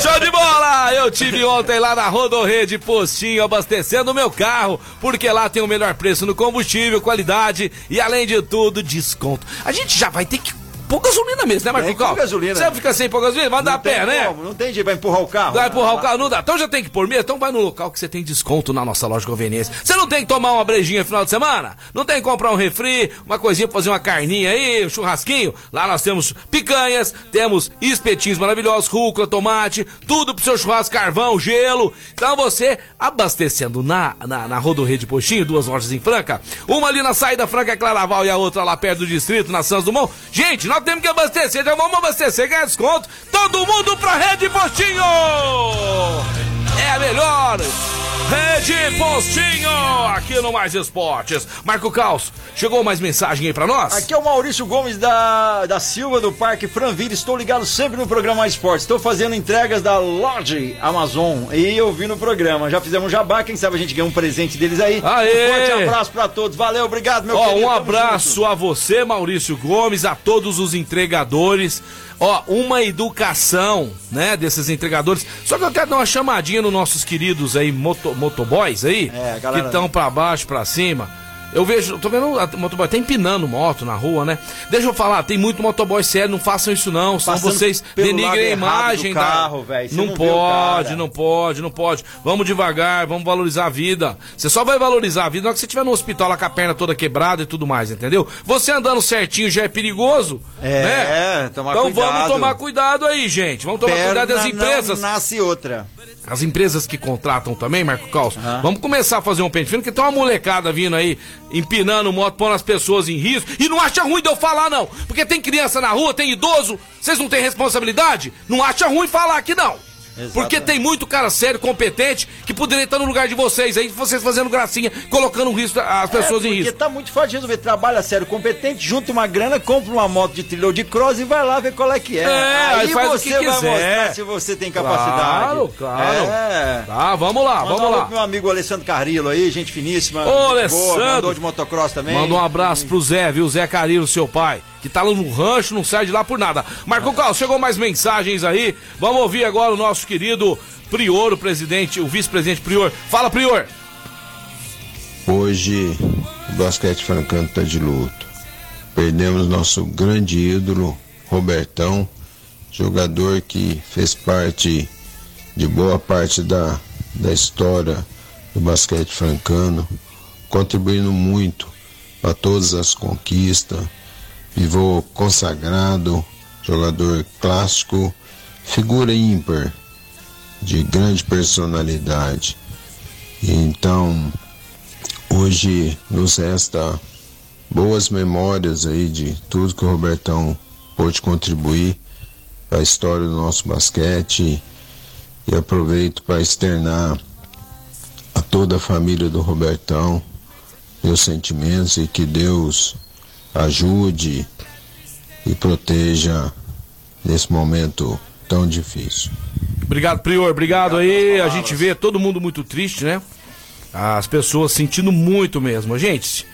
Show de bola! Eu tive ontem lá na Rodorrede Postinho abastecendo o meu carro, porque lá tem o melhor preço no combustível, qualidade e além de tudo, desconto. A gente já vai ter que pôr gasolina mesmo, né, Marco Cal? gasolina. Você fica sem pôr gasolina? Vai dar a pé, né? como, Não tem jeito, vai empurrar o carro. Vai empurrar o carro, não dá. Então já tem que pôr mesmo. Então vai no local que você tem desconto na nossa loja de conveniência. Você não tem que tomar uma brejinha no final de semana? Não tem que comprar um refri, uma coisinha pra fazer uma carninha aí, um churrasquinho? Lá nós temos picanhas, temos espetinhos maravilhosos, rúcula, tomate, tudo pro seu churrasco, carvão, gelo. Então você, abastecendo na, na, na Rodorrede Postinho, duas lojas em Franca, uma ali na saída Franca Claraval e a outra lá perto do distrito, na Santos Dumont. Gente, nós temos que abastecer, já vamos abastecer, ganhar desconto. Todo mundo pra Rede Postinho! É a melhor! Rede Postinho, aqui no Mais Esportes. Marco Caos, chegou mais mensagem aí pra nós? Aqui é o Maurício Gomes da, da Silva, do Parque Franville. Estou ligado sempre no programa Mais Esportes. Estou fazendo entregas da Lodge Amazon e eu vi no programa. Já fizemos jabá, quem sabe a gente ganha um presente deles aí. Aê! Um forte abraço pra todos. Valeu, obrigado, meu Ó, querido. um abraço a você, Maurício Gomes, a todos os entregadores. Ó, uma educação, né, desses entregadores. Só que eu quero dar uma chamadinha nos nossos queridos aí, moto, motoboys aí, É, a que galera- estão pra baixo, pra cima. Eu vejo, tô vendo a motoboy até empinando moto na rua, né? Deixa eu falar, tem muito motoboy sério, não façam isso não, Passando vocês denigrem a imagem do carro, velho, você Não, não pode, não pode, não pode. Vamos devagar, vamos valorizar a vida. Você só vai valorizar a vida na hora que você estiver no hospital lá com a perna toda quebrada e tudo mais, entendeu? Você andando certinho já é perigoso, É, né? é, tomar então cuidado. vamos tomar cuidado aí, gente. Vamos tomar Perna cuidado das não empresas. nasce outra. As empresas que contratam também, Marco Caos, vamos começar a fazer um pente fino, porque tem uma molecada vindo aí, empinando moto, pondo as pessoas em risco. E não acha ruim de eu falar, não. Porque tem criança na rua, tem idoso, vocês não têm responsabilidade? Não acha ruim falar aqui, não. Porque tem muito cara sério, competente, que poderia estar no lugar de vocês aí, vocês fazendo gracinha, colocando risco, as pessoas é, em porque risco. tá muito fácil de resolver. Trabalha sério, competente, junta uma grana, compra uma moto de trilha ou de cross e vai lá ver qual é que é. É, aí faz o você que vai quiser. mostrar se você tem capacidade. Claro, claro. É. Tá, vamos lá, Manda vamos um lá. pro meu amigo Alessandro Carrillo aí, gente finíssima. Ô, gente boa, Alessandro. Mandou de motocross também. Manda um abraço pro Zé, viu? Zé Carilo, seu pai. Que tá lá no rancho, não sai de lá por nada. Marco Carlos, chegou mais mensagens aí. Vamos ouvir agora o nosso querido Prior, o presidente, o vice-presidente Prior. Fala, Prior! Hoje o basquete francano está de luto. Perdemos nosso grande ídolo, Robertão, jogador que fez parte de boa parte da, da história do basquete francano, contribuindo muito para todas as conquistas, pivô consagrado, jogador clássico, figura ímpar, de grande personalidade. Então, hoje nos resta boas memórias aí de tudo que o Robertão pôde contribuir para a história do nosso basquete e aproveito para externar a toda a família do Robertão meus sentimentos e que Deus ajude e proteja nesse momento tão difícil. Obrigado, Prior. Obrigado aí. A gente vê todo mundo muito triste, né? As pessoas sentindo muito mesmo. Gente,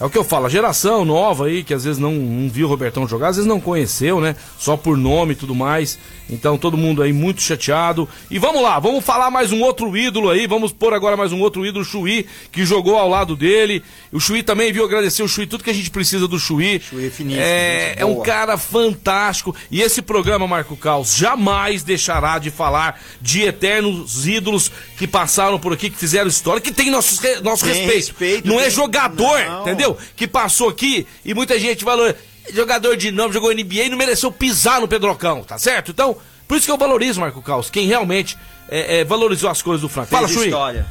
é o que eu falo, a geração nova aí, que às vezes não, não viu o Robertão jogar, às vezes não conheceu, né? Só por nome e tudo mais. Então todo mundo aí muito chateado. E vamos lá, vamos falar mais um outro ídolo aí. Vamos pôr agora mais um outro ídolo, o Chuí, que jogou ao lado dele. O Chuí também viu agradecer o Chuí, tudo que a gente precisa do Chuí. Chuí finíssimo, É, é um cara fantástico. E esse programa, Marco Caos, jamais deixará de falar de eternos ídolos que passaram por aqui, que fizeram história, que tem nosso, nosso Tem respeito. respeito, Não é tem- jogador, Não. entendeu? Que passou aqui e muita gente falou. Jogador de nome, jogou NBA e não mereceu pisar no Pedrocão, tá certo? Então, por isso que eu valorizo, Marco Caos, quem realmente é, é, valorizou as coisas do Franco. Fala, Chuí. história.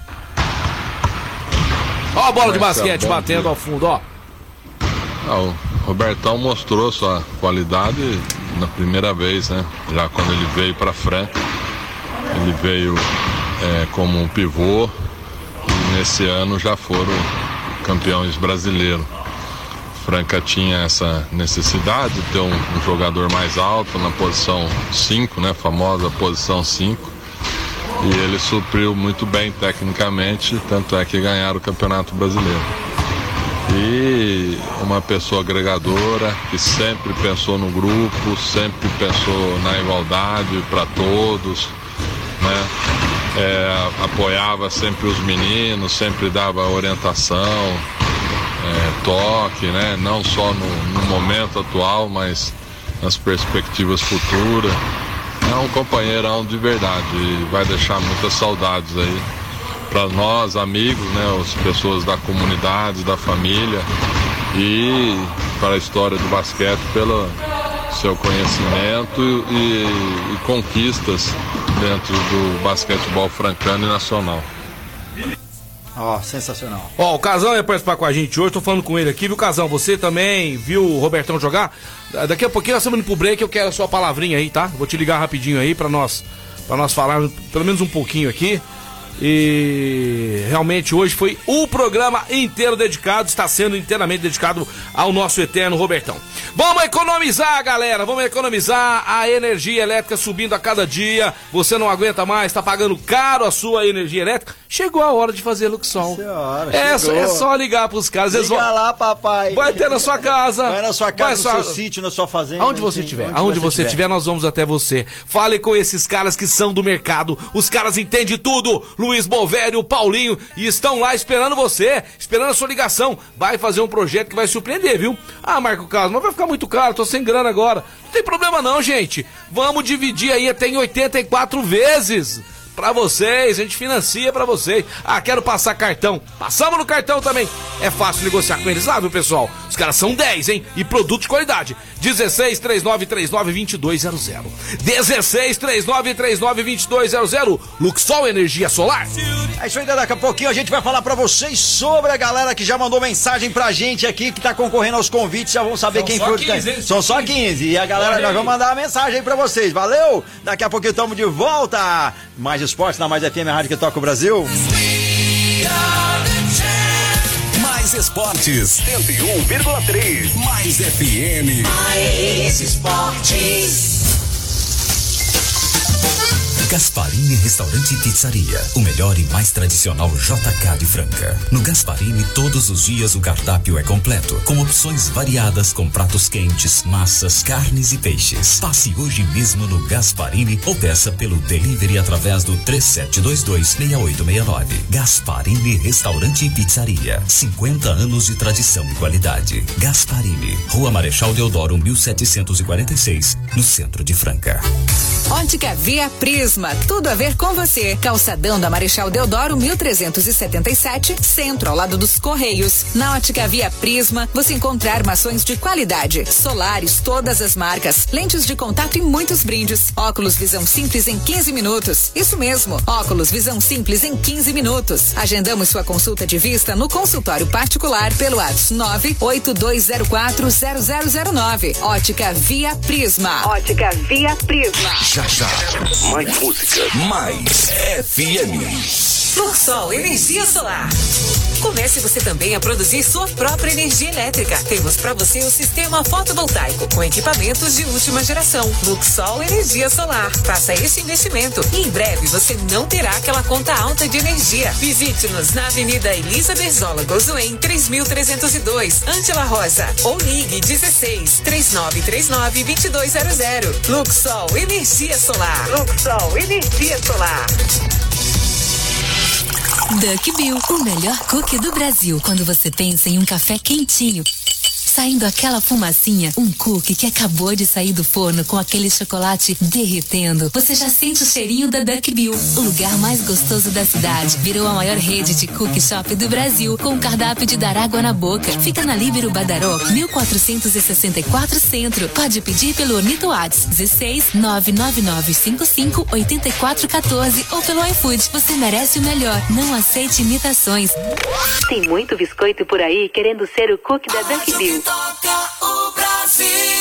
Ó a bola de basquete bom batendo dia. ao fundo, ó. Ah, o Robertão mostrou sua qualidade na primeira vez, né? Já quando ele veio para Franca. Ele veio é, como um pivô e nesse ano já foram campeões brasileiros. Franca tinha essa necessidade de ter um, um jogador mais alto na posição 5, né? Famosa posição 5. E ele supriu muito bem tecnicamente, tanto é que ganharam o Campeonato Brasileiro. E uma pessoa agregadora que sempre pensou no grupo, sempre pensou na igualdade para todos? É, apoiava sempre os meninos, sempre dava orientação, é, toque, né? Não só no, no momento atual, mas nas perspectivas futuras. É um companheirão de verdade e vai deixar muitas saudades aí para nós, amigos, né, as pessoas da comunidade, da família e para a história do basquete pelo seu conhecimento e, e conquistas dentro do basquetebol francano e nacional. Ó, sensacional. Ó, o Casão ia participar com a gente hoje, tô falando com ele aqui, viu, Casão? Você também viu o Robertão jogar? Da- Daqui a pouquinho nós estamos indo pro break, eu quero a sua palavrinha aí, tá? Vou te ligar rapidinho aí pra nós, pra nós falarmos pelo menos um pouquinho aqui. E realmente hoje foi o programa inteiro dedicado, está sendo inteiramente dedicado ao nosso eterno Robertão. Vamos economizar, galera, vamos economizar a energia elétrica subindo a cada dia. Você não aguenta mais, está pagando caro a sua energia elétrica. Chegou a hora de fazer Luxol. Senhora, É, só- é só ligar pros caras. Liga vão- lá, papai. Vai ter na sua casa. Vai na sua Vai casa, no só- seu sítio, na sua fazenda. Aonde você estiver, aonde você estiver, nós vamos até você. Fale com esses caras que são do mercado. Os caras entendem tudo. Luiz Bovério, Paulinho, e estão lá esperando você, esperando a sua ligação. Vai fazer um projeto que vai surpreender, viu? Ah, Marco Carlos, mas vai ficar muito caro, tô sem grana agora. Não tem problema não, gente. Vamos dividir aí até em 84 vezes. Pra vocês, a gente financia pra vocês. Ah, quero passar cartão. Passamos no cartão também. É fácil negociar com eles lá, viu, pessoal? Os caras são 10, hein? E produto de qualidade. 16 3939 2200. 16 3939 2200. Luxol Energia Solar. É isso aí, daqui a pouquinho a gente vai falar pra vocês sobre a galera que já mandou mensagem pra gente aqui, que tá concorrendo aos convites, já vão saber São quem foi. que 15, tá- hein? São só 15. E a galera aí. vai mandar a mensagem aí pra vocês. Valeu? Daqui a pouquinho estamos de volta. Mais esportes na Mais FM, a rádio que toca o Brasil. Mais esportes, 101,3. Mais FM. Mais esportes. Gasparini Restaurante e Pizzaria, o melhor e mais tradicional JK de Franca. No Gasparini, todos os dias o cardápio é completo, com opções variadas com pratos quentes, massas, carnes e peixes. Passe hoje mesmo no Gasparini ou peça pelo delivery através do 37226869. Gasparini Restaurante e Pizzaria, 50 anos de tradição e qualidade. Gasparini, Rua Marechal Deodoro 1746, no centro de Franca. Ótica Via Prisma, tudo a ver com você. Calçadão da Marechal Deodoro 1377, centro ao lado dos Correios. Na Ótica Via Prisma, você encontra armações de qualidade, solares, todas as marcas, lentes de contato e muitos brindes. Óculos Visão Simples em 15 minutos. Isso mesmo, óculos Visão Simples em 15 minutos. Agendamos sua consulta de vista no consultório particular pelo WhatsApp 982040009. Ótica Via Prisma. Ótica Via Prisma. Já já. Mais música. Mais FM. Luxol Energia Solar. Comece você também a produzir sua própria energia elétrica. Temos para você o sistema fotovoltaico com equipamentos de última geração. Luxol Energia Solar. Faça esse investimento e em breve você não terá aquela conta alta de energia. Visite-nos na Avenida Elisa Berzola Gozuem 3302, Ângela Rosa ou ligue 16 3939 2200. Luxol Energia Solar. Luxol Energia Solar. Duck Bill, o melhor cookie do Brasil. Quando você pensa em um café quentinho, saindo aquela fumacinha, um cookie que acabou de sair do forno com aquele chocolate derretendo. Você já sente o cheirinho da Duck Bill, o lugar mais gostoso da cidade. Virou a maior rede de cookie shop do Brasil, com um cardápio de dar água na boca. Fica na Líbero Badaró, 1464 Centro. Pode pedir pelo Ornito Whats, 16 99955 8414 ou pelo iFood. Você merece o melhor. Não aceite imitações. Tem muito biscoito por aí querendo ser o cookie da Duck Bill. Toca o Brasil.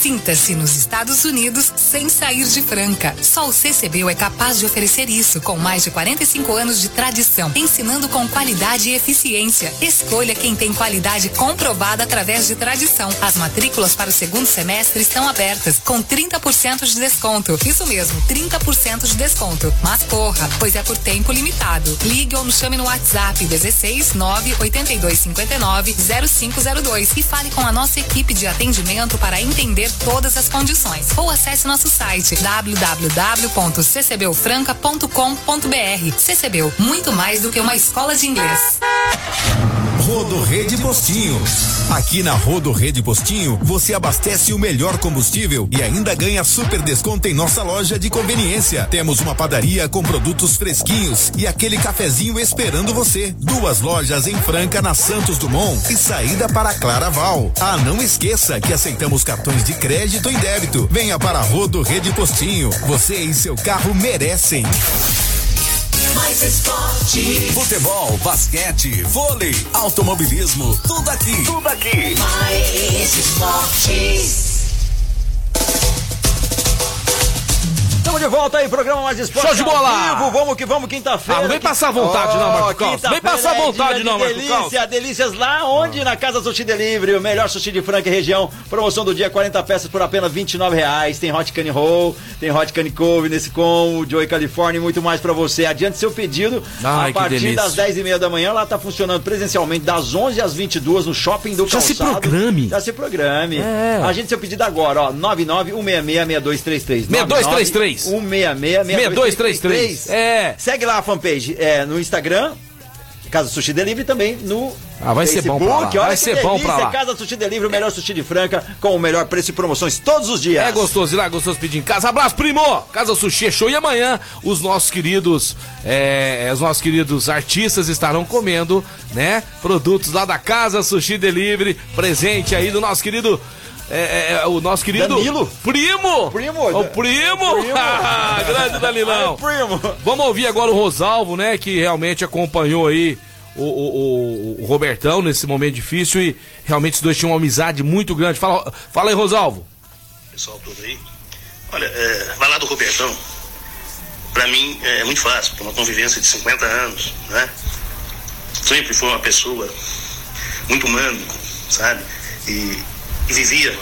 Sinta-se nos Estados Unidos sem sair de Franca. Só o CCBU é capaz de oferecer isso, com mais de 45 anos de tradição, ensinando com qualidade e eficiência. Escolha quem tem qualidade comprovada através de tradição. As matrículas para o segundo semestre estão abertas, com 30% de desconto. Isso mesmo, 30% de desconto. Mas corra, pois é por tempo limitado. Ligue ou nos chame no WhatsApp 16 982 59 0502 e fale com a nossa equipe de atendimento para entender todas as condições. Ou acesse nosso site www.ccbufranca.com.br. CCBU, muito mais do que uma escola de inglês. Rodo Rede Postinho. Aqui na Rodo Rede Postinho, você abastece o melhor combustível e ainda ganha super desconto em nossa loja de conveniência. Temos uma padaria com produtos fresquinhos e aquele cafezinho esperando você. Duas lojas em Franca, na Santos Dumont e saída para Claraval. Ah, não esqueça que aceitamos cartões de crédito e débito. Venha para Rodo Rede Postinho. Você e seu carro merecem. Mais esporte. Futebol, basquete, vôlei, automobilismo, tudo aqui. Tudo aqui. Mais esportes. Estamos de volta aí, programa Mais Esporte. Show de bola! vivo. Vamos que vamos, quinta-feira. Ah, não vem passar vontade não, Marco quinta-feira Vem passar é vontade dia não, Marco delícia, delícias lá onde? Na Casa Sushi Delivery, o melhor sushi de Franca e região. Promoção do dia, 40 peças por apenas 29 reais. Tem Hot Cane Roll, tem Hot Cane Cove nesse com, Joey California e muito mais pra você. Adiante seu pedido Ai, a partir das 10 e meia da manhã. Lá tá funcionando presencialmente das 11 às 22 no Shopping do Já se Calçado. programe. Já se programe. É. Agende seu pedido agora, ó. 99-166-6233. 6233. 166-6233. É. Segue lá a fanpage é, no Instagram, Casa Sushi Delivery também no Ah, vai ser bom pra lá. Facebook. Vai Olha que ser bom delícia, pra lá. Casa Sushi Delivery, o melhor sushi de Franca, com o melhor preço e promoções todos os dias. É gostoso ir lá, gostoso pedir em casa. Abraço, primo! Casa Sushi é show. E amanhã os nossos queridos, é, os nossos queridos artistas estarão comendo, né? Produtos lá da Casa Sushi Delivery. Presente aí do nosso querido. É, é, o nosso querido Danilo. primo Primo. o primo, Primo. Ah, grande Danilão Ai, primo. vamos ouvir agora o Rosalvo né que realmente acompanhou aí o, o- o- o Robertão nesse momento difícil e realmente os dois tinham uma amizade muito grande fala, fala aí Rosalvo pessoal todo aí. Olha, é, vai lá do Robertão. Pra mim é muito fácil, porque é uma convivência de 50 anos, né? Sempre foi uma pessoa muito humana, sabe? E, e vivia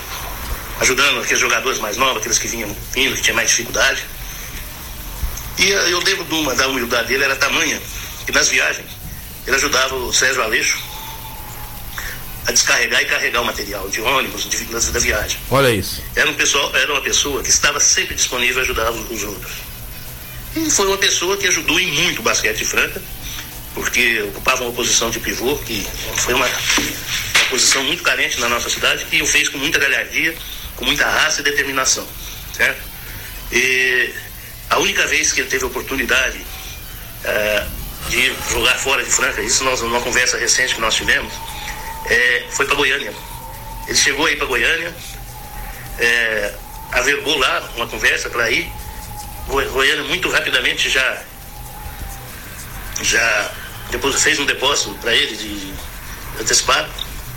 ajudando aqueles jogadores mais novos, aqueles que vinham vindo, que tinham mais dificuldade. E eh, eu lembro de uma, da humildade dele, era tamanha, que nas viagens ele ajudava o Sérgio Aleixo a descarregar e carregar o material de ônibus, de, da, da viagem. olha isso Era, um pessoal, era uma pessoa que estava sempre disponível a ajudar os, os outros. E foi uma pessoa que ajudou em muito o basquete de Franca, porque ocupava uma posição de pivô, que foi uma posição muito carente na nossa cidade, e o fez com muita galhardia, com muita raça e determinação. Certo? E a única vez que ele teve oportunidade eh, de jogar fora de Franca, isso nós, numa conversa recente que nós tivemos, eh, foi para Goiânia. Ele chegou aí para Goiânia, é, avergou lá uma conversa para ir. Goi- Goiânia muito rapidamente já já depois fez um depósito para ele de, de antecipado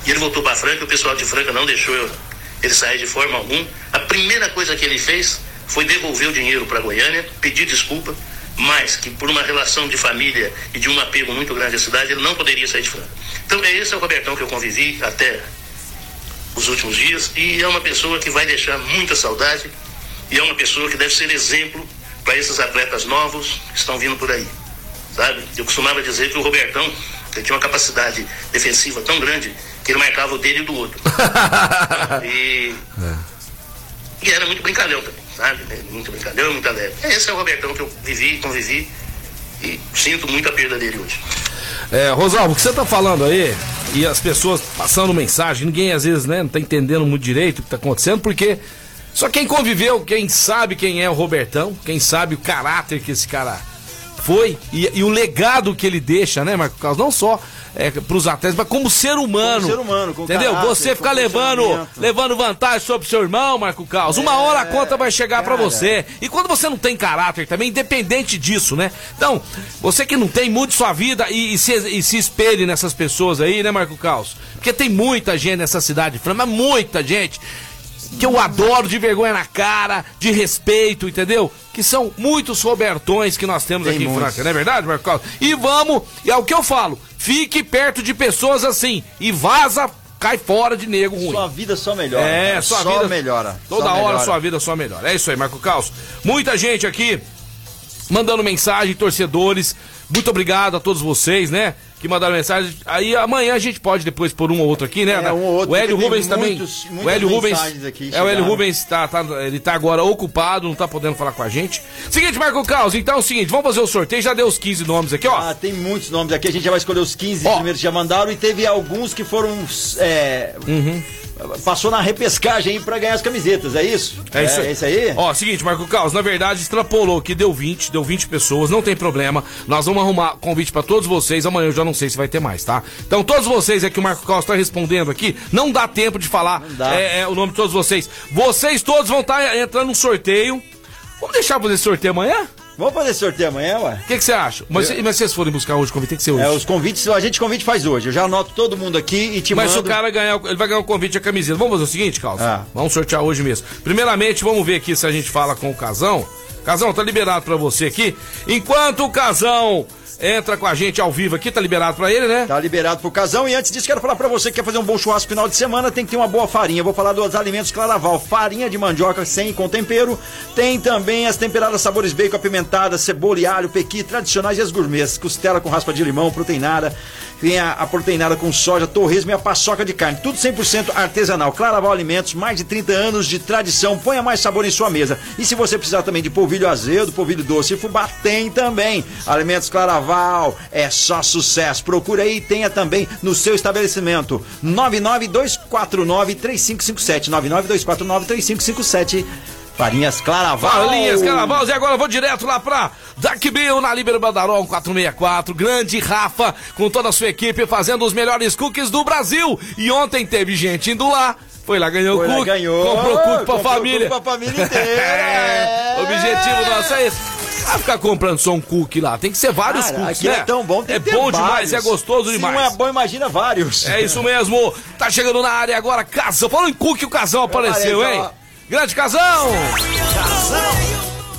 e ele voltou para Franca. O pessoal de Franca não deixou eu- ele sair de forma alguma. A primeira coisa que ele fez foi devolver o dinheiro para Goiânia, pedir desculpa, mas que por uma relação de família e de um apego muito grande à cidade ele não poderia sair de Franca. Então é esse é o Robertão que eu convivi até os últimos dias e é uma pessoa que vai deixar muita saudade e é uma pessoa que deve ser exemplo para esses atletas novos que estão vindo por aí, sabe? Eu costumava dizer que o Robertão ele tinha uma capacidade defensiva tão grande que ele marcava o dele e o do outro. e, e era muito brincalhão também, sabe? Muito brincalhão, muito leve. Esse é o Robertão que eu vivi, convivi e sinto muito a perda dele hoje. É, Rosalvo, o que você tá falando aí, e as pessoas passando mensagem, ninguém às vezes né, não tá entendendo muito direito o que tá acontecendo, porque só quem conviveu, quem sabe quem é o Robertão, quem sabe o caráter que esse cara foi e, e o legado que ele deixa, né, Marco Carlos? Não só é, pros atletas, mas como ser humano. Como ser humano, com Entendeu? caráter, Você ficar levando, levando vantagem sobre seu irmão, Marco Carlos. Uma hora a conta vai chegar pra É, cara. você. E quando você não tem caráter também, independente disso, né? Então, você que não tem, mude sua vida e, e se, e se espelhe nessas pessoas aí, né, Marco Caos? Porque tem muita gente nessa cidade de Franca, mas muita gente que eu adoro de vergonha na cara, de respeito, entendeu? Que são muitos Robertões que nós temos Tem aqui em muitos. Franca, não é verdade, Marco Carlos? E vamos, e é o que eu falo, fique perto de pessoas assim e vaza, cai fora de nego ruim. Sua vida só melhora. É, cara. sua só vida melhora. Toda só hora melhora. sua vida só melhora. É isso aí, Marco Caos. Muita gente aqui mandando mensagem, torcedores. Muito obrigado a todos vocês, né? Que mandaram mensagem. Aí amanhã a gente pode depois por um ou outro aqui, né? É, um ou outro, o Hélio Rubens também. muitos- o Hélio Rubens. aqui É, o Hélio. Rubens tá, tá, ele tá agora ocupado, não tá podendo falar com a gente. Seguinte, Marco Caos, então é o seguinte, vamos fazer o sorteio. Já deu os 15 nomes aqui, ó. Ah, tem muitos nomes aqui, a gente já vai escolher os 15 primeiros que já mandaram e teve alguns que foram. É, Uhum. Passou na repescagem aí pra ganhar as camisetas, é isso? É isso aí. É isso aí? Ó, seguinte, Marco Caos, na verdade extrapolou que deu 20, deu 20 pessoas, não tem problema. Nós vamos arrumar convite pra todos vocês. Amanhã eu já não sei se vai ter mais, tá? Então, todos vocês é que o Marco Caos tá respondendo aqui, não dá tempo de falar é, é, o nome de todos vocês. Vocês todos vão estar entrando no sorteio. Vamos deixar fazer esse sorteio amanhã? Vamos fazer sorteio amanhã, ué? O que você acha? Mas, Eu- se- mas se vocês forem buscar hoje, o convite tem que ser hoje. É, os convites, a gente convite faz hoje. Eu já anoto todo mundo aqui e te Mas mando. o cara ganhar, ele vai ganhar o convite e a camiseta. Vamos fazer o seguinte, Carlos? Ah. Vamos sortear hoje mesmo. Primeiramente, vamos ver aqui se a gente fala com o Casão. Casão, tá liberado pra você aqui. Enquanto o Casão entra com a gente ao vivo aqui, tá liberado pra ele, né? Tá liberado pro casão. E antes disso, quero falar pra você que quer fazer um bom churrasco final de semana, tem que ter uma boa farinha. Vou falar dos alimentos Claraval. Farinha de mandioca sem e com tempero. Tem também as temperadas sabores bacon, apimentada, cebola e alho, pequi, tradicionais e as gourmets. Costela com raspa de limão, proteinada. Tem a, a proteinada com soja, torresmo e a paçoca de carne. Tudo 100% artesanal. Claraval Alimentos, mais de 30 anos de tradição. Ponha mais sabor em sua mesa. E se você precisar também de polvilho azedo, polvilho doce e fubá, tem também. Alimentos Claraval, é só sucesso. Procura aí e tenha também no seu estabelecimento. 99249-3557. 99249-3557. Farinhas Claraval. Farinhas Carnaval, e agora eu vou direto lá pra Dark Bill, na Libero Badarol 464. Grande Rafa, com toda a sua equipe, fazendo os melhores cookies do Brasil. E ontem teve gente indo lá. Foi lá, ganhou Foi o lá, cookie. ganhou. Comprou cookie pra Comprou família. cookie pra família inteira. É, o objetivo nosso é esse. Vai ficar comprando só um cookie lá. Tem que ser vários Cara, cookies, aqui né? é tão bom, tem É que bom demais, vários. é gostoso Se demais. um é bom, imagina vários. É isso mesmo. Tá chegando na área agora, Casão. Falando em cookie, o Casão apareceu, Apareceu, hein? Grande Casão!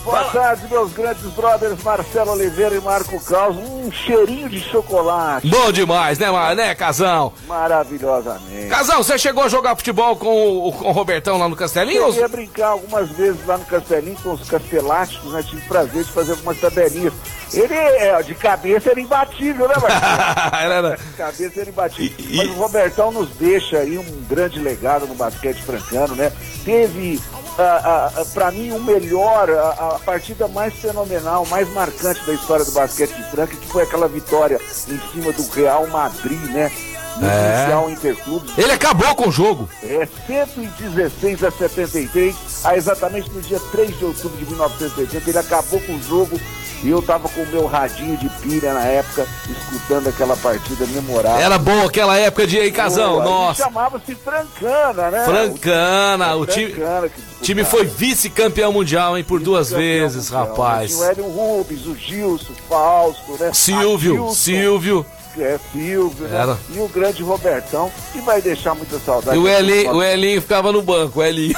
Boa tarde, meus grandes brothers Marcelo Oliveira e Marco Caos. Um cheirinho de chocolate. Bom demais, né, Mar- né, Casão? Maravilhosamente. Casão, você chegou a jogar futebol com o, com o Robertão lá no Castelinho? Eu ia brincar algumas vezes lá no Castelinho com os casteláticos, né? Tive prazer de fazer algumas tabelinhas. Ele, é, de cabeça, era imbatível, né, Marcelo? Era- de cabeça, era imbatível. Mas o Robertão nos deixa aí um grande legado no basquete francano, né? Teve, ah, ah, pra mim, o melhor, a, a partida mais fenomenal, mais marcante da história do basquete de Franca, que foi aquela vitória em cima do Real Madrid, né? No É. Interclubes. Ele acabou com o jogo. É 116 a 73, a exatamente no dia 3 de outubro de 1980, ele acabou com o jogo e eu tava com o meu radinho de pilha na época, escutando aquela partida memorável. Era bom aquela época de aí, Casão. Pô, Nossa. Chamava-se Francana, né? Francana, o time, Francana time foi vice-campeão mundial, hein, por duas vezes, rapaz. Tinha o Hélio Rubens, o Gilson, o Fausto, né? Silvio, Silvio. É, Silvio, né? E o grande Robertão, que vai deixar muita saudade. E o Elinho, o Elinho ficava no banco, o Elinho.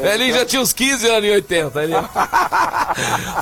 O Elinho já tinha uns 15 anos em 80. Ele...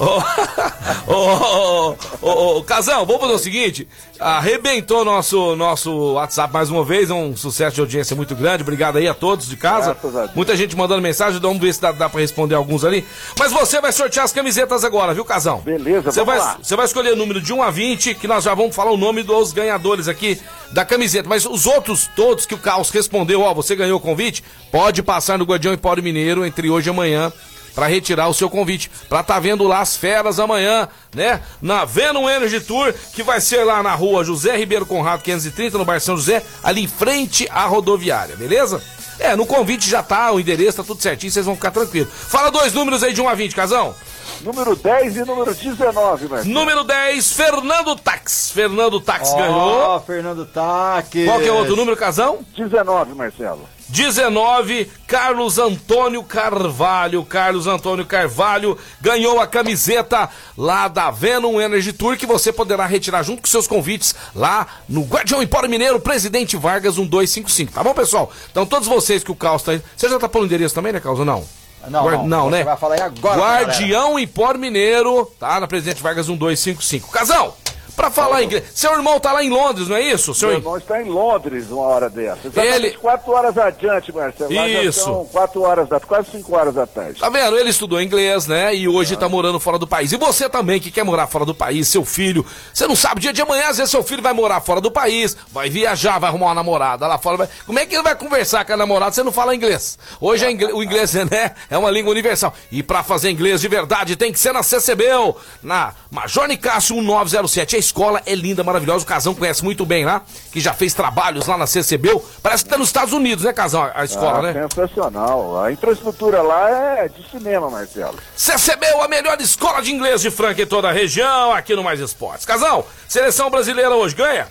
Ô, ô, ô, ô, Casão, vamos fazer o seguinte: arrebentou nosso, nosso WhatsApp mais uma vez, é um sucesso de audiência muito grande. Obrigado aí a todos de casa. Muita gente mandando mensagem, vamos ver se dá, dá pra responder alguns ali. Mas você vai sortear as camisetas agora, viu, Casão? Beleza, Você vai, lá. você vai escolher o número de 1 a 20, que nós já vamos falar o nome dos ganhadores aqui da camiseta. Mas os outros todos que o Caos respondeu, ó, você ganhou o convite, pode passar no Guardião Empório Mineiro entre hoje e amanhã pra retirar o seu convite. Pra tá vendo lá as feras amanhã, né? Na Venom Energy Tour, que vai ser lá na rua José Ribeiro Conrado 530, no bairro São José, ali em frente à rodoviária, beleza? É, no convite já tá, o endereço tá tudo certinho, vocês vão ficar tranquilos. Fala dois números aí de 1 a 20, Casão. Número 10 e número 19, Marcelo. Número 10, Fernando Tax. Fernando Tax Ó, ganhou. Fernando Taques. Qual que é o outro número, Casão? 19, Marcelo. 19, Carlos Antônio Carvalho. Carlos Antônio Carvalho ganhou a camiseta lá da Venom Energy Tour que você poderá retirar junto com seus convites lá no Guardião Empório Mineiro, Presidente Vargas 1255. Tá bom, pessoal? Então, todos vocês que o Caos tá aí. Você já tá pondo endereço também, né, Caos? ou Não. Não, Guar- não, não, você né? vai falar aí agora pra Guardião Empório Mineiro, tá? Na Presidente Vargas 1255. Casão, pra falar inglês. Seu irmão tá lá em Londres, não é isso? Seu Meu irmão está em Londres uma hora dessa. Exatamente Ele- quatro horas adiante, Marcelo. Isso. são quatro horas da quase cinco horas da tarde. Tá vendo? Ele estudou inglês, né? E hoje tá morando fora do país. E você também que quer morar fora do país, seu filho. Você não sabe, dia de amanhã, às vezes seu filho vai morar fora do país, vai viajar, vai arrumar uma namorada lá fora. vai- Como é que ele vai conversar com a namorada se você não fala inglês? Hoje é inglês- o inglês né, é uma língua universal. E pra fazer inglês de verdade tem que ser na CCBEL, na Major Nicásio 1907. Escola é linda, maravilhosa. O Casão conhece muito bem lá, que já fez trabalhos lá na CCBEL. Parece que tá nos Estados Unidos, né, Casão? A escola, ah, né? Sensacional. A infraestrutura lá é de cinema, Marcelo. CCBEL, a melhor escola de inglês de Franca em toda a região, aqui no Mais Esportes. Casão, seleção brasileira hoje ganha?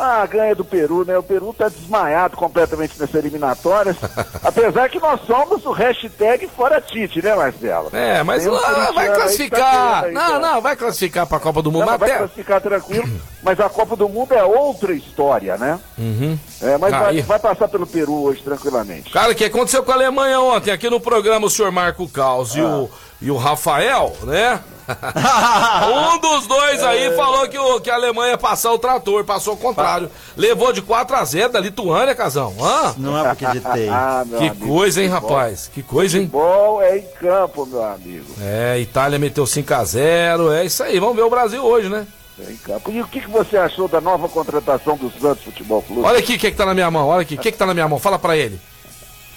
Ah, ganha do Peru, né? O Peru tá desmaiado completamente nessa eliminatória. apesar que nós somos o hashtag fora Tite, né, Marcelo? É, mas um ah, corintiano vai aí tá classificar. aí, não, não, vai classificar pra Copa do Mundo. Não, mas vai até- classificar tranquilo, mas a Copa do Mundo é outra história, né? Uhum. É, mas vai, vai passar pelo Peru hoje tranquilamente. Cara, o que aconteceu com a Alemanha ontem? Aqui no programa, o senhor Marco Caos e, o, e o Rafael, né? um dos dois aí falou que, o, que a Alemanha ia passar o trator, passou o contrário. Levou de 4 a 0 da Lituânia, Casão. Hã? Não é porque acreditei. Ah, Que amigo, coisa, hein, futebol. rapaz? Que coisa, hein? Futebol é em campo, meu amigo. É, Itália meteu 5 a 0 É isso aí, vamos ver o Brasil hoje, né? É em campo. E o que, que você achou da nova contratação do Santos Futebol Clube? Olha aqui o que, que tá na minha mão, olha aqui, o que, que tá na minha mão, fala pra ele.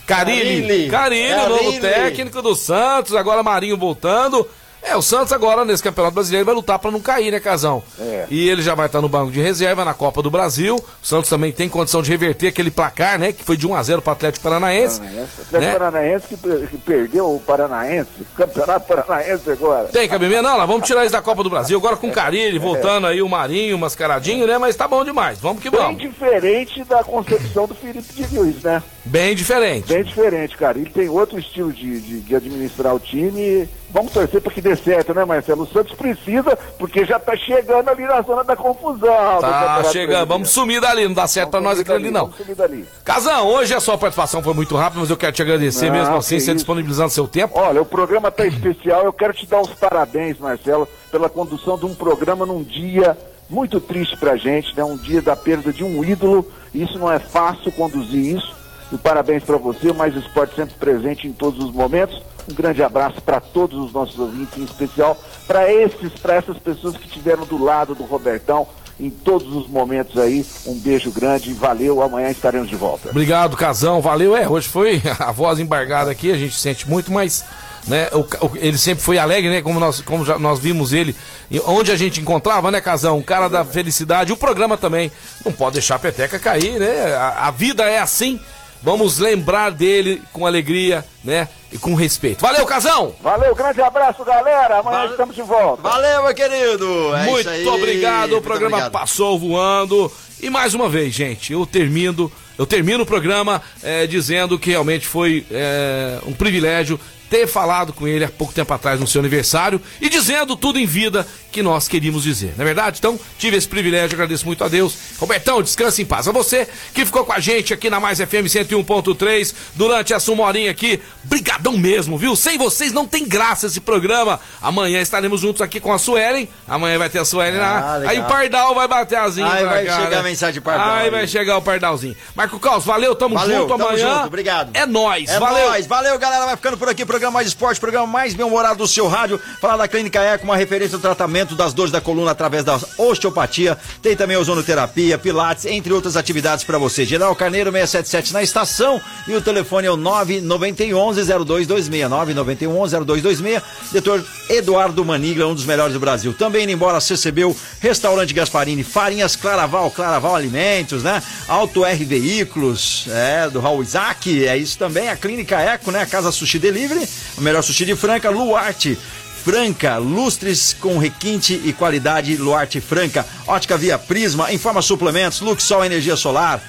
Carilli, Carille. Carilli, o novo técnico do Santos, agora Marinho voltando. É, o Santos agora nesse Campeonato Brasileiro vai lutar pra não cair, né, Casão? É. E ele já vai estar no banco de reserva na Copa do Brasil. O Santos também tem condição de reverter aquele placar, né, que foi de 1 a 0 pro Atlético Paranaense. Atlético né? Paranaense que, que perdeu o Paranaense, o Campeonato Paranaense agora. Tem cabimento? Não, lá, vamos tirar isso da Copa do Brasil. Agora com o Carilli, voltando aí o Marinho, mascaradinho, né? Mas tá bom demais. Vamos que Bem vamos. diferente da concepção do Felipe de Luiz, né? Bem diferente. Bem diferente, cara. Ele tem outro estilo de, de, de administrar o time. Vamos torcer para que dê certo, né, Marcelo? O Santos precisa, porque já tá chegando ali na zona da confusão. Tá chegando, vamos sumir dali, não dá certo pra nós aquilo ali não. Vamos subir dali. Casão, hoje a sua participação foi muito rápida, mas eu quero te agradecer Não, mesmo assim, você disponibilizando seu tempo. Olha, o programa tá especial. Eu quero te dar os parabéns, Marcelo, pela condução de um programa num dia muito triste pra gente, né? Um dia da perda de um ídolo. Isso não é fácil conduzir isso. E parabéns pra você, o Mais Esporte sempre presente em todos os momentos. Um grande abraço para todos os nossos ouvintes, em especial para esses, para essas pessoas que estiveram do lado do Robertão em todos os momentos aí. Um beijo grande, valeu. Amanhã estaremos de volta. Obrigado, Casão, valeu. É, hoje foi a voz embargada aqui, a gente sente muito, mas né, o o- ele sempre foi alegre, né? Como nós, como já, nós vimos ele, e onde a gente encontrava, né, Casão? Um cara da felicidade. O programa também não pode deixar a peteca cair, né? A, a vida é assim. Vamos lembrar dele com alegria, né? E com respeito. Valeu, Casão! Valeu, grande abraço, galera. Amanhã estamos de volta. Valeu, meu querido. É Muito isso aí. obrigado, o Muito programa obrigado. passou voando. E mais uma vez, gente, eu termino, eu termino o programa eh, dizendo que realmente foi eh, um privilégio ter falado com ele há pouco tempo atrás no seu aniversário e dizendo tudo em vida que nós queríamos dizer, não é verdade? Então, tive esse privilégio, agradeço muito a Deus. Robertão, descanse em paz. A você que ficou com a gente aqui na Mais FM 101.3 durante essa uma horinha aqui, brigadão mesmo, viu? Sem vocês não tem graça esse programa. Amanhã estaremos juntos aqui com a Suelen. Amanhã vai ter a Suelen Ah, lá. legal. Aí o Pardal vai bater asinha Aí vai cá, chegar né? a mensagem de Pardal Aí aí. vai chegar o Pardalzinho. Marco Caos, valeu, tamo Valeu, junto tamo amanhã. junto, obrigado. É nóis, É valeu. nóis, valeu galera, vai ficando por aqui, programa Mais Esporte, programa mais bem-humorado do seu rádio, falar da Clínica Eco, uma referência no tratamento das dores da coluna através da osteopatia, tem também ozonoterapia, pilates, entre outras atividades para você. General Carneiro 677 na estação e o telefone é o 991-0226, 991-0226, doutor Eduardo Manigla, um dos melhores do Brasil. Também indo embora, CCBU, Restaurante Gasparini, Farinhas Claraval, Claraval Alimentos, né? Auto R Veículos, é, do Raul Isaac, é isso também, a Clínica Eco, né? A Casa Sushi Delivery, o melhor sushi de Franca, Luarte. Franca, lustres com requinte e qualidade Luarte Franca, ótica via Prisma, Informa Suplementos, Luxol Energia Solar,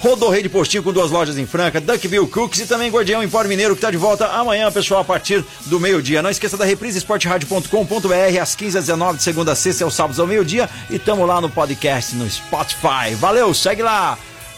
Rodorrei de Postinho com duas lojas em Franca, Duckville Cooks e também Guardião Empório Mineiro que está de volta amanhã, pessoal, a partir do meio-dia. Não esqueça da reprise esporteradio.com.br às 15 às 19 de segunda a sexta, aos sábados ao meio-dia e tamo lá no podcast no Spotify. Valeu, segue lá.